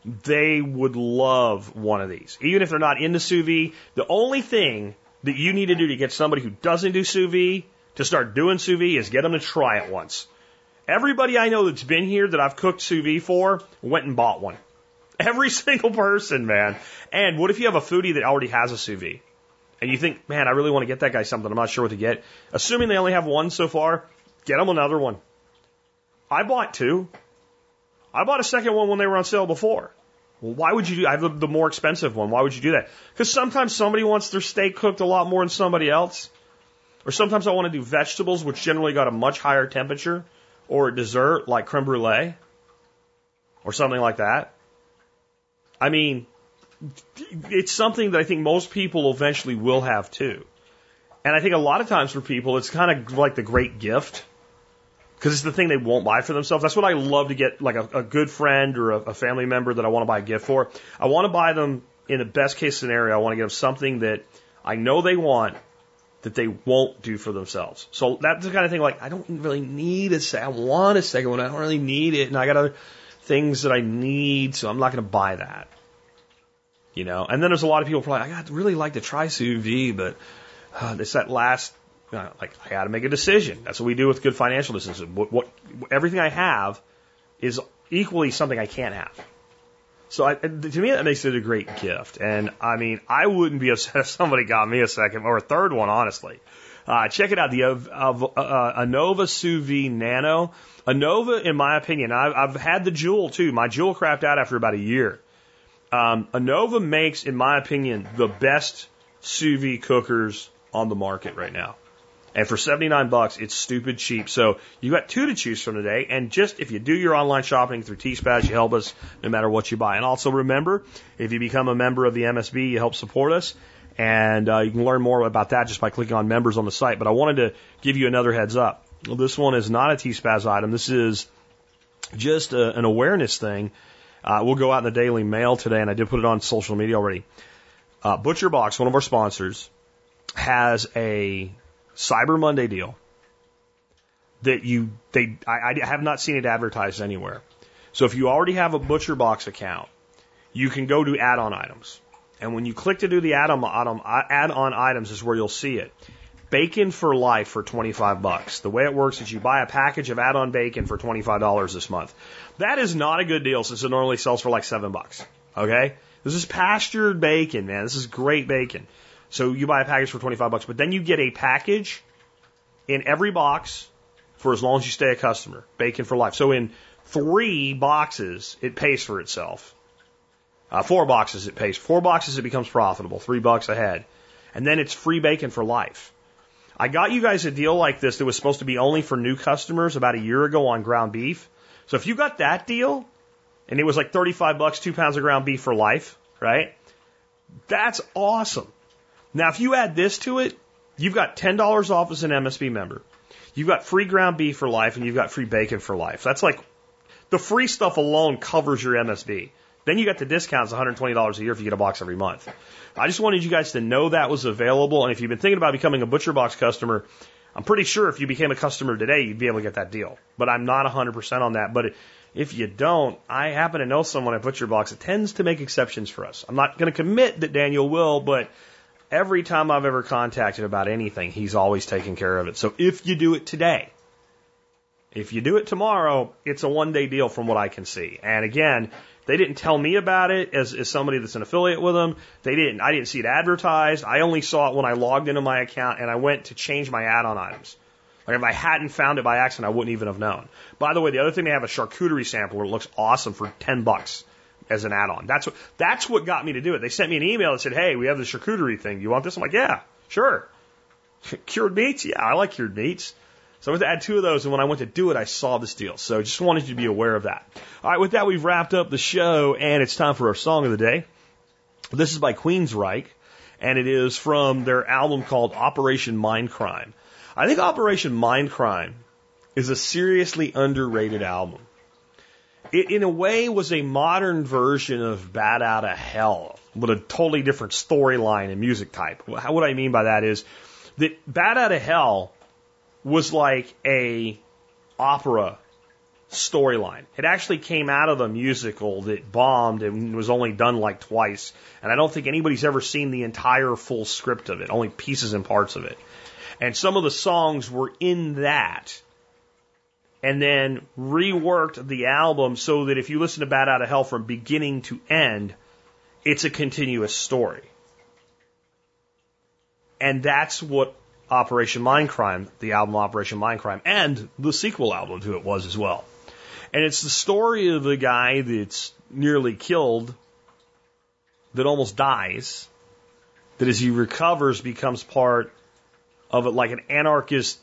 they would love one of these. Even if they're not into sous vide, the only thing that you need to do to get somebody who doesn't do sous vide to start doing sous vide is get them to try it once. Everybody I know that's been here that I've cooked sous vide for went and bought one. Every single person, man. And what if you have a foodie that already has a sous vide? and you think, man, I really want to get that guy something, I'm not sure what to get. Assuming they only have one so far, get them another one. I bought two. I bought a second one when they were on sale before. Well, why would you do? I have the, more expensive one. Why would you do that? Because sometimes somebody wants their steak cooked a lot more than somebody else, or sometimes I want to do vegetables, which generally got a much higher temperature, or a dessert like creme brulee, or something like that. I mean, it's something that I think most people eventually will have too. And I think a lot of times for people, it's kind of like the great gift because it's the thing they won't buy for themselves. That's what I love to get, like a, a good friend or a, a family member that I want to buy a gift for. I want to buy them in the best case scenario. I want to get them something that I know they want that they won't do for themselves. So that's the kind of thing like I don't really need a second. I want a second one. I don't really need it, and I got other things that I need, so I'm not going to buy that. You know, and then there's a lot of people probably I got really like to try sous vide, but uh, it's that last uh, like I got to make a decision. That's what we do with good financial decisions. What, what everything I have is equally something I can't have. So I, to me, that makes it a great gift. And I mean, I wouldn't be upset if somebody got me a second or a third one, honestly. Uh, check it out, the uh, uh, Anova Sous Vide Nano. Anova, in my opinion, I've, I've had the Joule too. My Joule crapped out after about a year. Um, Anova makes, in my opinion, the best sous vide cookers on the market right now. And for 79 bucks, it's stupid cheap. So you got two to choose from today. And just if you do your online shopping through T-Spaz, you help us no matter what you buy. And also remember, if you become a member of the MSB, you help support us. And uh, you can learn more about that just by clicking on members on the site. But I wanted to give you another heads up. Well, this one is not a T-Spaz item. This is just a, an awareness thing. Uh, we'll go out in the Daily Mail today, and I did put it on social media already. Uh, Butcher Box, one of our sponsors, has a Cyber Monday deal that you they I, I have not seen it advertised anywhere. So if you already have a Butcher Box account, you can go to add-on items, and when you click to do the add-on item, add-on items is where you'll see it. Bacon for life for 25 bucks. The way it works is you buy a package of add-on bacon for $25 this month. That is not a good deal since it normally sells for like 7 bucks. Okay? This is pastured bacon, man. This is great bacon. So you buy a package for 25 bucks, but then you get a package in every box for as long as you stay a customer. Bacon for life. So in three boxes, it pays for itself. Uh, four boxes, it pays. Four boxes, it becomes profitable. Three bucks a head. And then it's free bacon for life. I got you guys a deal like this that was supposed to be only for new customers about a year ago on ground beef. So if you got that deal, and it was like 35 bucks, two pounds of ground beef for life, right? That's awesome. Now, if you add this to it, you've got $10 off as an MSB member. You've got free ground beef for life and you've got free bacon for life. That's like the free stuff alone covers your MSB. Then you got the discounts, $120 a year if you get a box every month. I just wanted you guys to know that was available. And if you've been thinking about becoming a Butcher Box customer, I'm pretty sure if you became a customer today, you'd be able to get that deal. But I'm not 100% on that. But if you don't, I happen to know someone at Butcher Box that tends to make exceptions for us. I'm not going to commit that Daniel will, but every time I've ever contacted about anything, he's always taken care of it. So if you do it today, if you do it tomorrow, it's a one day deal from what I can see. And again, they didn't tell me about it as, as somebody that's an affiliate with them. They didn't, I didn't see it advertised. I only saw it when I logged into my account and I went to change my add-on items. Like if I hadn't found it by accident, I wouldn't even have known. By the way, the other thing they have a charcuterie sampler. It looks awesome for 10 bucks as an add-on. That's what that's what got me to do it. They sent me an email that said, "Hey, we have the charcuterie thing. You want this?" I'm like, "Yeah, sure." cured meats? Yeah, I like cured meats. So I went to add two of those, and when I went to do it, I saw this deal. So just wanted you to be aware of that. All right, with that, we've wrapped up the show, and it's time for our song of the day. This is by Queensryche, and it is from their album called Operation Mindcrime. I think Operation Mindcrime is a seriously underrated album it in a way was a modern version of Bat Out of Hell with a totally different storyline and music type. What I mean by that is that Bat Out of Hell was like a opera storyline. It actually came out of a musical that bombed and was only done like twice. And I don't think anybody's ever seen the entire full script of it, only pieces and parts of it. And some of the songs were in that and then reworked the album so that if you listen to Bat Out of Hell from beginning to end, it's a continuous story. And that's what Operation Mindcrime, the album Operation Mindcrime, and the sequel album to it was as well. And it's the story of the guy that's nearly killed, that almost dies, that as he recovers becomes part of it like an anarchist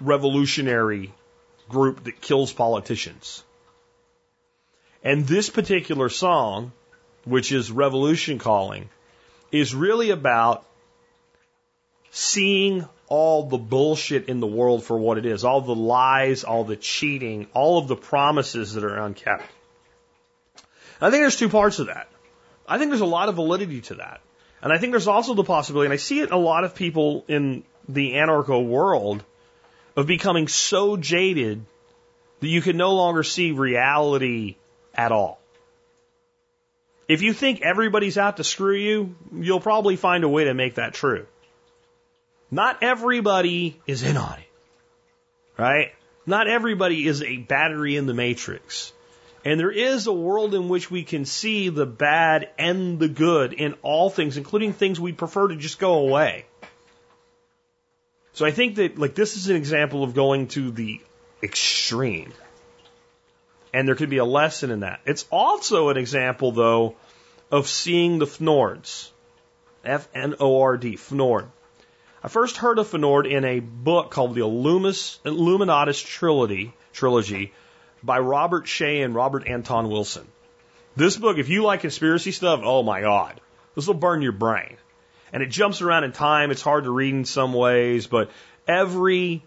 revolutionary group that kills politicians. And this particular song, which is Revolution Calling, is really about seeing all the bullshit in the world for what it is, all the lies, all the cheating, all of the promises that are unkept. I think there's two parts of that. I think there's a lot of validity to that. And I think there's also the possibility, and I see it in a lot of people in the anarcho world, of becoming so jaded that you can no longer see reality at all. If you think everybody's out to screw you, you'll probably find a way to make that true. Not everybody is in on it, right? Not everybody is a battery in the matrix. And there is a world in which we can see the bad and the good in all things, including things we prefer to just go away. So I think that, like, this is an example of going to the extreme. And there could be a lesson in that. It's also an example, though, of seeing the Fnords. F N O R D, Fnord. I first heard of Fnord in a book called the Illumis, Illuminatus Trilogy, trilogy by Robert Shea and Robert Anton Wilson. This book, if you like conspiracy stuff, oh my God, this will burn your brain. And it jumps around in time. It's hard to read in some ways, but every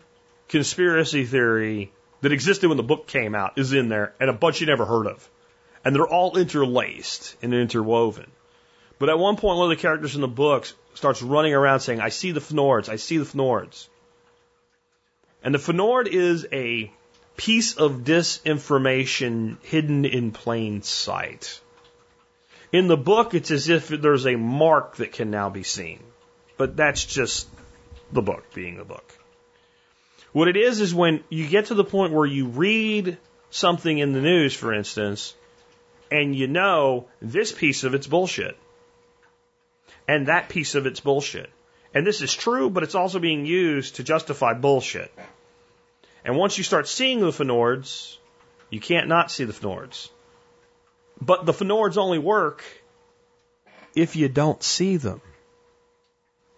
conspiracy theory that existed when the book came out is in there and a bunch you never heard of. And they're all interlaced and interwoven. But at one point, one of the characters in the book starts running around saying, I see the Fnords, I see the Fnords. And the Fnord is a piece of disinformation hidden in plain sight. In the book, it's as if there's a mark that can now be seen. But that's just the book being the book. What it is is when you get to the point where you read something in the news, for instance, and you know this piece of it's bullshit. And that piece of it's bullshit. And this is true, but it's also being used to justify bullshit. And once you start seeing the Fnords, you can't not see the Fnords. But the Fnords only work if you don't see them.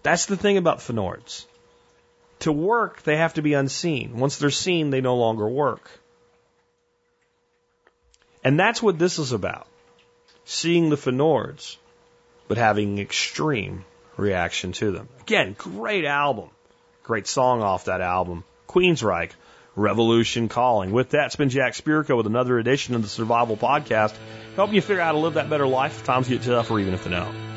That's the thing about Fnords. To work, they have to be unseen. Once they're seen, they no longer work. And that's what this is about. Seeing the Fnords, but having extreme reaction to them. Again, great album. Great song off that album. Queensryche, Revolution Calling. With that, it's been Jack Spirko with another edition of the Survival Podcast, helping you figure out how to live that better life if times get tough or even if they don't.